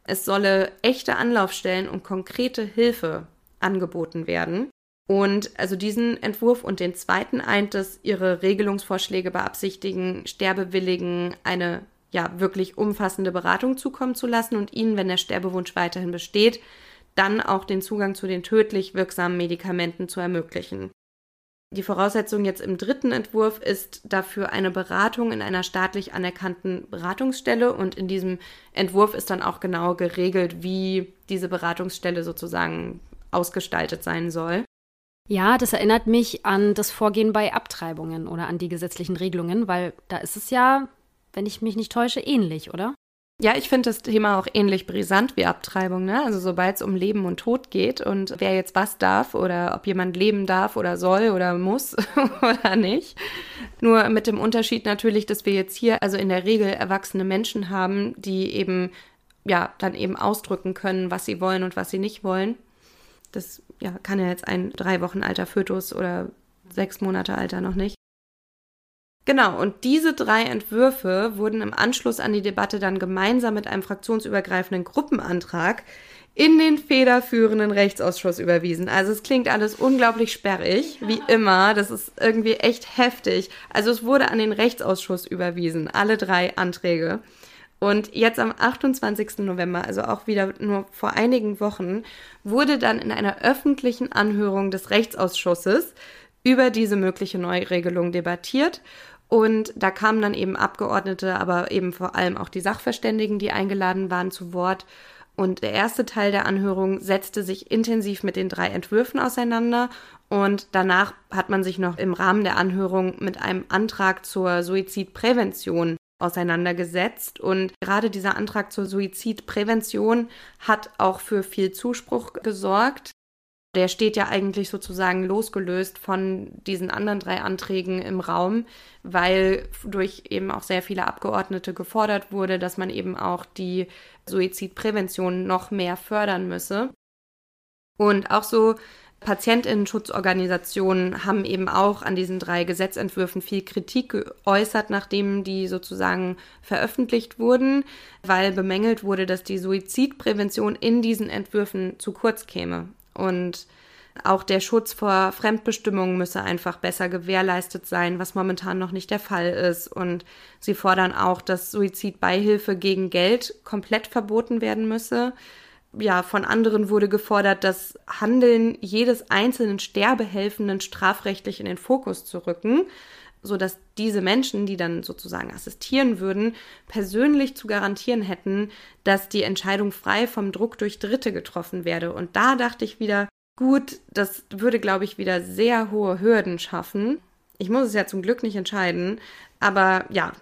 Es solle echte Anlaufstellen und konkrete Hilfe angeboten werden. Und also diesen Entwurf und den zweiten eint, dass ihre Regelungsvorschläge beabsichtigen, Sterbewilligen eine ja wirklich umfassende Beratung zukommen zu lassen und ihnen, wenn der Sterbewunsch weiterhin besteht, dann auch den Zugang zu den tödlich wirksamen Medikamenten zu ermöglichen. Die Voraussetzung jetzt im dritten Entwurf ist dafür eine Beratung in einer staatlich anerkannten Beratungsstelle und in diesem Entwurf ist dann auch genau geregelt, wie diese Beratungsstelle sozusagen ausgestaltet sein soll. Ja, das erinnert mich an das Vorgehen bei Abtreibungen oder an die gesetzlichen Regelungen, weil da ist es ja, wenn ich mich nicht täusche, ähnlich, oder? Ja, ich finde das Thema auch ähnlich brisant wie Abtreibung. Ne? Also sobald es um Leben und Tod geht und wer jetzt was darf oder ob jemand leben darf oder soll oder muss oder nicht. Nur mit dem Unterschied natürlich, dass wir jetzt hier also in der Regel erwachsene Menschen haben, die eben ja dann eben ausdrücken können, was sie wollen und was sie nicht wollen. Das ja, kann ja jetzt ein drei Wochen alter Fötus oder sechs Monate alter noch nicht. Genau, und diese drei Entwürfe wurden im Anschluss an die Debatte dann gemeinsam mit einem fraktionsübergreifenden Gruppenantrag in den federführenden Rechtsausschuss überwiesen. Also es klingt alles unglaublich sperrig, wie immer. Das ist irgendwie echt heftig. Also es wurde an den Rechtsausschuss überwiesen, alle drei Anträge. Und jetzt am 28. November, also auch wieder nur vor einigen Wochen, wurde dann in einer öffentlichen Anhörung des Rechtsausschusses über diese mögliche Neuregelung debattiert. Und da kamen dann eben Abgeordnete, aber eben vor allem auch die Sachverständigen, die eingeladen waren, zu Wort. Und der erste Teil der Anhörung setzte sich intensiv mit den drei Entwürfen auseinander. Und danach hat man sich noch im Rahmen der Anhörung mit einem Antrag zur Suizidprävention auseinandergesetzt. Und gerade dieser Antrag zur Suizidprävention hat auch für viel Zuspruch gesorgt der steht ja eigentlich sozusagen losgelöst von diesen anderen drei Anträgen im Raum, weil durch eben auch sehr viele Abgeordnete gefordert wurde, dass man eben auch die Suizidprävention noch mehr fördern müsse. Und auch so Patientenschutzorganisationen haben eben auch an diesen drei Gesetzentwürfen viel Kritik geäußert, nachdem die sozusagen veröffentlicht wurden, weil bemängelt wurde, dass die Suizidprävention in diesen Entwürfen zu kurz käme. Und auch der Schutz vor Fremdbestimmungen müsse einfach besser gewährleistet sein, was momentan noch nicht der Fall ist. Und sie fordern auch, dass Suizidbeihilfe gegen Geld komplett verboten werden müsse. Ja, von anderen wurde gefordert, das Handeln jedes einzelnen Sterbehelfenden strafrechtlich in den Fokus zu rücken, sodass diese Menschen, die dann sozusagen assistieren würden, persönlich zu garantieren hätten, dass die Entscheidung frei vom Druck durch Dritte getroffen werde. Und da dachte ich wieder, gut, das würde, glaube ich, wieder sehr hohe Hürden schaffen. Ich muss es ja zum Glück nicht entscheiden, aber ja,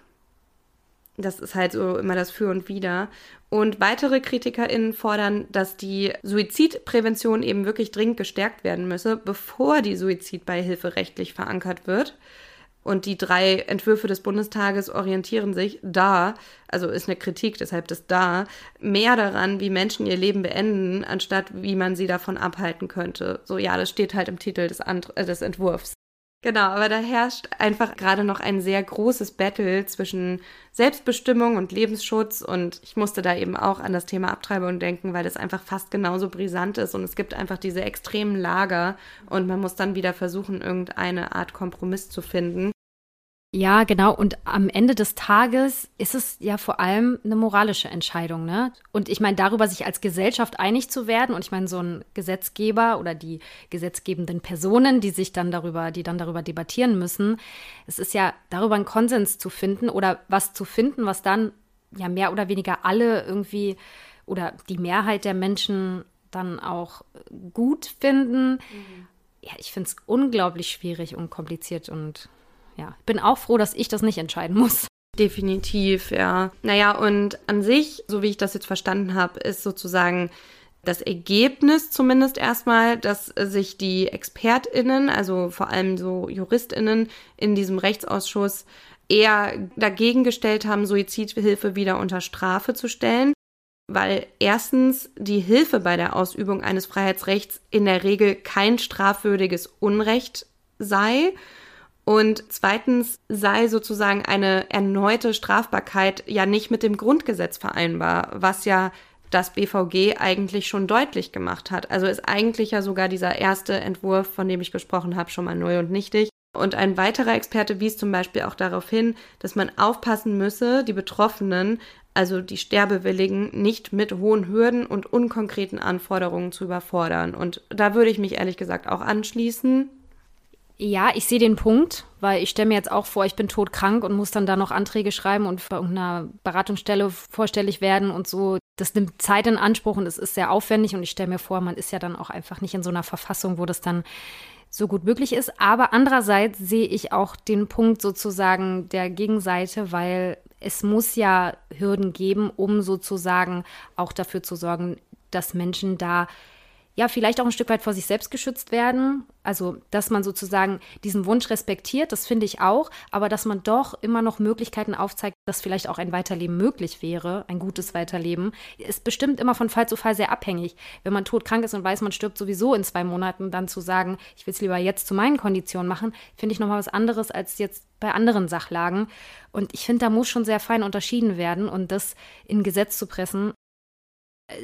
das ist halt so immer das Für und Wider. Und weitere KritikerInnen fordern, dass die Suizidprävention eben wirklich dringend gestärkt werden müsse, bevor die Suizidbeihilfe rechtlich verankert wird. Und die drei Entwürfe des Bundestages orientieren sich da, also ist eine Kritik, deshalb das da, mehr daran, wie Menschen ihr Leben beenden, anstatt wie man sie davon abhalten könnte. So, ja, das steht halt im Titel des, Ant äh, des Entwurfs. Genau, aber da herrscht einfach gerade noch ein sehr großes Battle zwischen Selbstbestimmung und Lebensschutz und ich musste da eben auch an das Thema Abtreibung denken, weil das einfach fast genauso brisant ist und es gibt einfach diese extremen Lager und man muss dann wieder versuchen, irgendeine Art Kompromiss zu finden. Ja, genau. Und am Ende des Tages ist es ja vor allem eine moralische Entscheidung, ne? Und ich meine, darüber sich als Gesellschaft einig zu werden, und ich meine, so ein Gesetzgeber oder die gesetzgebenden Personen, die sich dann darüber, die dann darüber debattieren müssen, es ist ja darüber einen Konsens zu finden oder was zu finden, was dann ja mehr oder weniger alle irgendwie oder die Mehrheit der Menschen dann auch gut finden. Mhm. Ja, ich finde es unglaublich schwierig und kompliziert und ja, bin auch froh, dass ich das nicht entscheiden muss. Definitiv, ja. Naja, und an sich, so wie ich das jetzt verstanden habe, ist sozusagen das Ergebnis zumindest erstmal, dass sich die ExpertInnen, also vor allem so JuristInnen in diesem Rechtsausschuss eher dagegen gestellt haben, Suizidhilfe wieder unter Strafe zu stellen, weil erstens die Hilfe bei der Ausübung eines Freiheitsrechts in der Regel kein strafwürdiges Unrecht sei und zweitens sei sozusagen eine erneute Strafbarkeit ja nicht mit dem Grundgesetz vereinbar, was ja das BVG eigentlich schon deutlich gemacht hat. Also ist eigentlich ja sogar dieser erste Entwurf, von dem ich gesprochen habe, schon mal neu und nichtig. Und ein weiterer Experte wies zum Beispiel auch darauf hin, dass man aufpassen müsse, die Betroffenen, also die Sterbewilligen, nicht mit hohen Hürden und unkonkreten Anforderungen zu überfordern. Und da würde ich mich ehrlich gesagt auch anschließen. Ja, ich sehe den Punkt, weil ich stelle mir jetzt auch vor, ich bin todkrank und muss dann da noch Anträge schreiben und bei irgendeiner Beratungsstelle vorstellig werden und so. Das nimmt Zeit in Anspruch und es ist sehr aufwendig und ich stelle mir vor, man ist ja dann auch einfach nicht in so einer Verfassung, wo das dann so gut möglich ist. Aber andererseits sehe ich auch den Punkt sozusagen der Gegenseite, weil es muss ja Hürden geben, um sozusagen auch dafür zu sorgen, dass Menschen da ja, vielleicht auch ein Stück weit vor sich selbst geschützt werden. Also, dass man sozusagen diesen Wunsch respektiert, das finde ich auch, aber dass man doch immer noch Möglichkeiten aufzeigt, dass vielleicht auch ein Weiterleben möglich wäre, ein gutes Weiterleben, ist bestimmt immer von Fall zu Fall sehr abhängig. Wenn man todkrank ist und weiß, man stirbt sowieso in zwei Monaten, dann zu sagen, ich will es lieber jetzt zu meinen Konditionen machen, finde ich nochmal was anderes als jetzt bei anderen Sachlagen. Und ich finde, da muss schon sehr fein unterschieden werden und das in Gesetz zu pressen,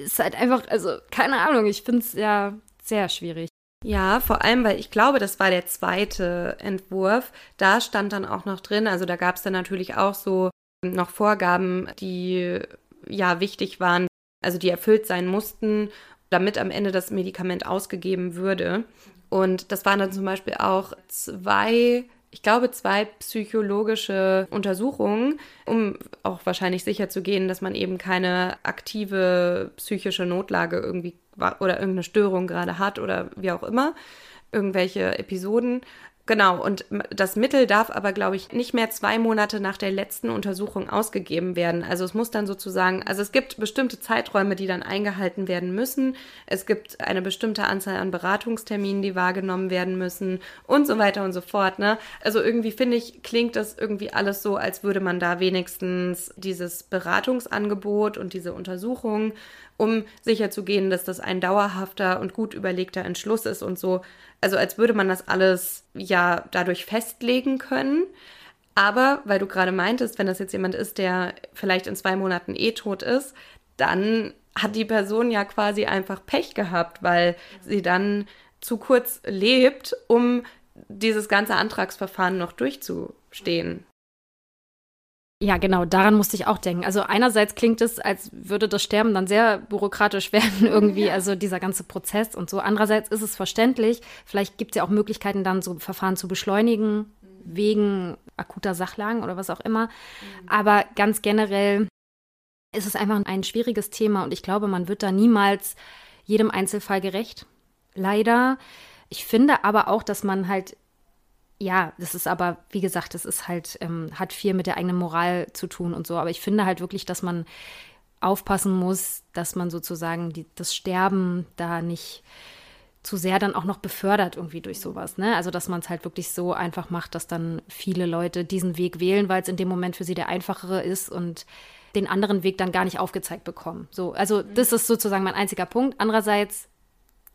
ist halt einfach, also keine Ahnung, ich finde es ja sehr schwierig. Ja, vor allem, weil ich glaube, das war der zweite Entwurf. Da stand dann auch noch drin, also da gab es dann natürlich auch so noch Vorgaben, die ja wichtig waren, also die erfüllt sein mussten, damit am Ende das Medikament ausgegeben würde. Und das waren dann zum Beispiel auch zwei ich glaube, zwei psychologische Untersuchungen, um auch wahrscheinlich sicher zu gehen, dass man eben keine aktive psychische Notlage irgendwie oder irgendeine Störung gerade hat oder wie auch immer, irgendwelche Episoden. Genau, und das Mittel darf aber, glaube ich, nicht mehr zwei Monate nach der letzten Untersuchung ausgegeben werden. Also es muss dann sozusagen, also es gibt bestimmte Zeiträume, die dann eingehalten werden müssen. Es gibt eine bestimmte Anzahl an Beratungsterminen, die wahrgenommen werden müssen und so weiter und so fort. Ne? Also irgendwie finde ich, klingt das irgendwie alles so, als würde man da wenigstens dieses Beratungsangebot und diese Untersuchung um sicherzugehen, dass das ein dauerhafter und gut überlegter Entschluss ist und so. Also als würde man das alles ja dadurch festlegen können. Aber weil du gerade meintest, wenn das jetzt jemand ist, der vielleicht in zwei Monaten eh tot ist, dann hat die Person ja quasi einfach Pech gehabt, weil sie dann zu kurz lebt, um dieses ganze Antragsverfahren noch durchzustehen. Ja, genau, daran musste ich auch denken. Also einerseits klingt es, als würde das Sterben dann sehr bürokratisch werden irgendwie, ja. also dieser ganze Prozess und so. Andererseits ist es verständlich, vielleicht gibt es ja auch Möglichkeiten, dann so Verfahren zu beschleunigen, mhm. wegen akuter Sachlagen oder was auch immer. Mhm. Aber ganz generell ist es einfach ein schwieriges Thema und ich glaube, man wird da niemals jedem Einzelfall gerecht. Leider. Ich finde aber auch, dass man halt ja, das ist aber, wie gesagt, das ist halt, ähm, hat viel mit der eigenen Moral zu tun und so. Aber ich finde halt wirklich, dass man aufpassen muss, dass man sozusagen die, das Sterben da nicht zu sehr dann auch noch befördert irgendwie durch sowas. Ne? Also dass man es halt wirklich so einfach macht, dass dann viele Leute diesen Weg wählen, weil es in dem Moment für sie der einfachere ist und den anderen Weg dann gar nicht aufgezeigt bekommen. So, also das ist sozusagen mein einziger Punkt. Andererseits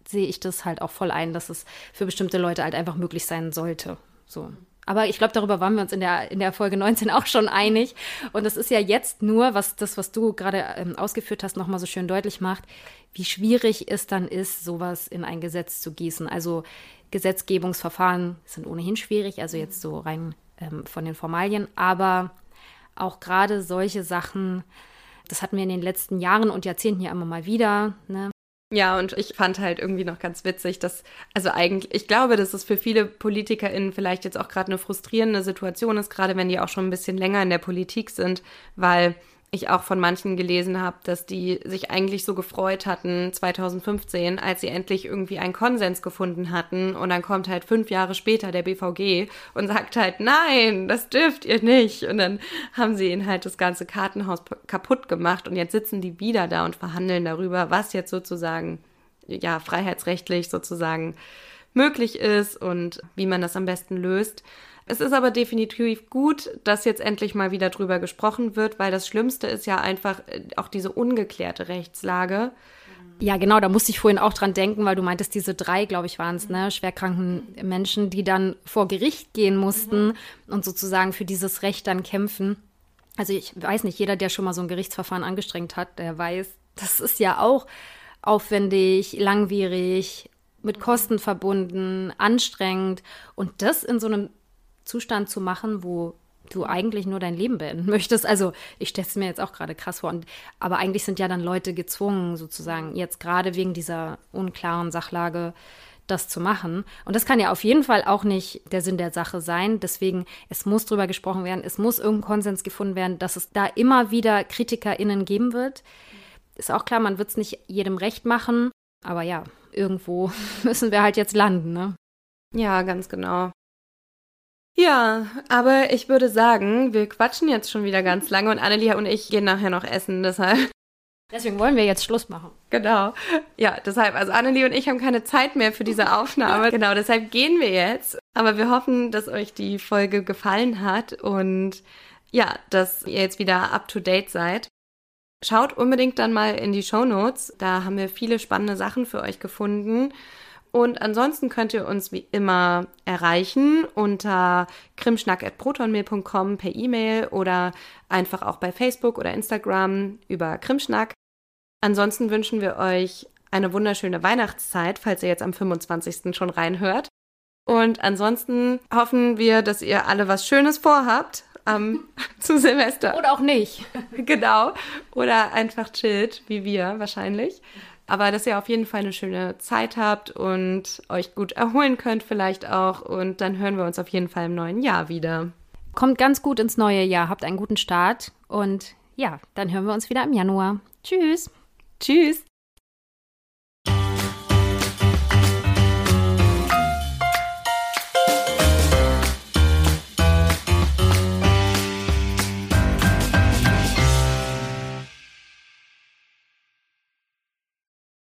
sehe ich das halt auch voll ein, dass es für bestimmte Leute halt einfach möglich sein sollte. So. Aber ich glaube, darüber waren wir uns in der, in der Folge 19 auch schon einig. Und das ist ja jetzt nur, was das, was du gerade ähm, ausgeführt hast, nochmal so schön deutlich macht, wie schwierig es dann ist, sowas in ein Gesetz zu gießen. Also Gesetzgebungsverfahren sind ohnehin schwierig, also jetzt so rein ähm, von den Formalien. Aber auch gerade solche Sachen, das hatten wir in den letzten Jahren und Jahrzehnten ja immer mal wieder. Ne? Ja, und ich fand halt irgendwie noch ganz witzig, dass, also eigentlich, ich glaube, dass es für viele PolitikerInnen vielleicht jetzt auch gerade eine frustrierende Situation ist, gerade wenn die auch schon ein bisschen länger in der Politik sind, weil ich auch von manchen gelesen habe, dass die sich eigentlich so gefreut hatten 2015, als sie endlich irgendwie einen Konsens gefunden hatten. Und dann kommt halt fünf Jahre später der BVG und sagt halt, nein, das dürft ihr nicht. Und dann haben sie ihnen halt das ganze Kartenhaus kaputt gemacht. Und jetzt sitzen die wieder da und verhandeln darüber, was jetzt sozusagen, ja, freiheitsrechtlich sozusagen möglich ist und wie man das am besten löst. Es ist aber definitiv gut, dass jetzt endlich mal wieder drüber gesprochen wird, weil das Schlimmste ist ja einfach äh, auch diese ungeklärte Rechtslage. Ja, genau, da musste ich vorhin auch dran denken, weil du meintest, diese drei, glaube ich, waren es, ne, schwerkranken Menschen, die dann vor Gericht gehen mussten mhm. und sozusagen für dieses Recht dann kämpfen. Also ich weiß nicht, jeder, der schon mal so ein Gerichtsverfahren angestrengt hat, der weiß, das ist ja auch aufwendig, langwierig, mit Kosten verbunden, anstrengend und das in so einem Zustand zu machen, wo du eigentlich nur dein Leben beenden möchtest. Also ich stelle es mir jetzt auch gerade krass vor. Und, aber eigentlich sind ja dann Leute gezwungen, sozusagen, jetzt gerade wegen dieser unklaren Sachlage das zu machen. Und das kann ja auf jeden Fall auch nicht der Sinn der Sache sein. Deswegen, es muss drüber gesprochen werden, es muss irgendein Konsens gefunden werden, dass es da immer wieder KritikerInnen geben wird. Ist auch klar, man wird es nicht jedem recht machen. Aber ja, irgendwo müssen wir halt jetzt landen, ne? Ja, ganz genau. Ja, aber ich würde sagen, wir quatschen jetzt schon wieder ganz lange und Annelia und ich gehen nachher noch essen, deshalb. Deswegen wollen wir jetzt Schluss machen. Genau. Ja, deshalb, also Annelie und ich haben keine Zeit mehr für diese Aufnahme. genau, deshalb gehen wir jetzt. Aber wir hoffen, dass euch die Folge gefallen hat und ja, dass ihr jetzt wieder up to date seid. Schaut unbedingt dann mal in die Show Notes. Da haben wir viele spannende Sachen für euch gefunden. Und ansonsten könnt ihr uns wie immer erreichen unter krimschnack.protonmail.com per E-Mail oder einfach auch bei Facebook oder Instagram über Krimschnack. Ansonsten wünschen wir euch eine wunderschöne Weihnachtszeit, falls ihr jetzt am 25. schon reinhört. Und ansonsten hoffen wir, dass ihr alle was Schönes vorhabt ähm, zu Silvester. Oder auch nicht. genau. Oder einfach chillt, wie wir wahrscheinlich. Aber dass ihr auf jeden Fall eine schöne Zeit habt und euch gut erholen könnt vielleicht auch. Und dann hören wir uns auf jeden Fall im neuen Jahr wieder. Kommt ganz gut ins neue Jahr, habt einen guten Start und ja, dann hören wir uns wieder im Januar. Tschüss. Tschüss.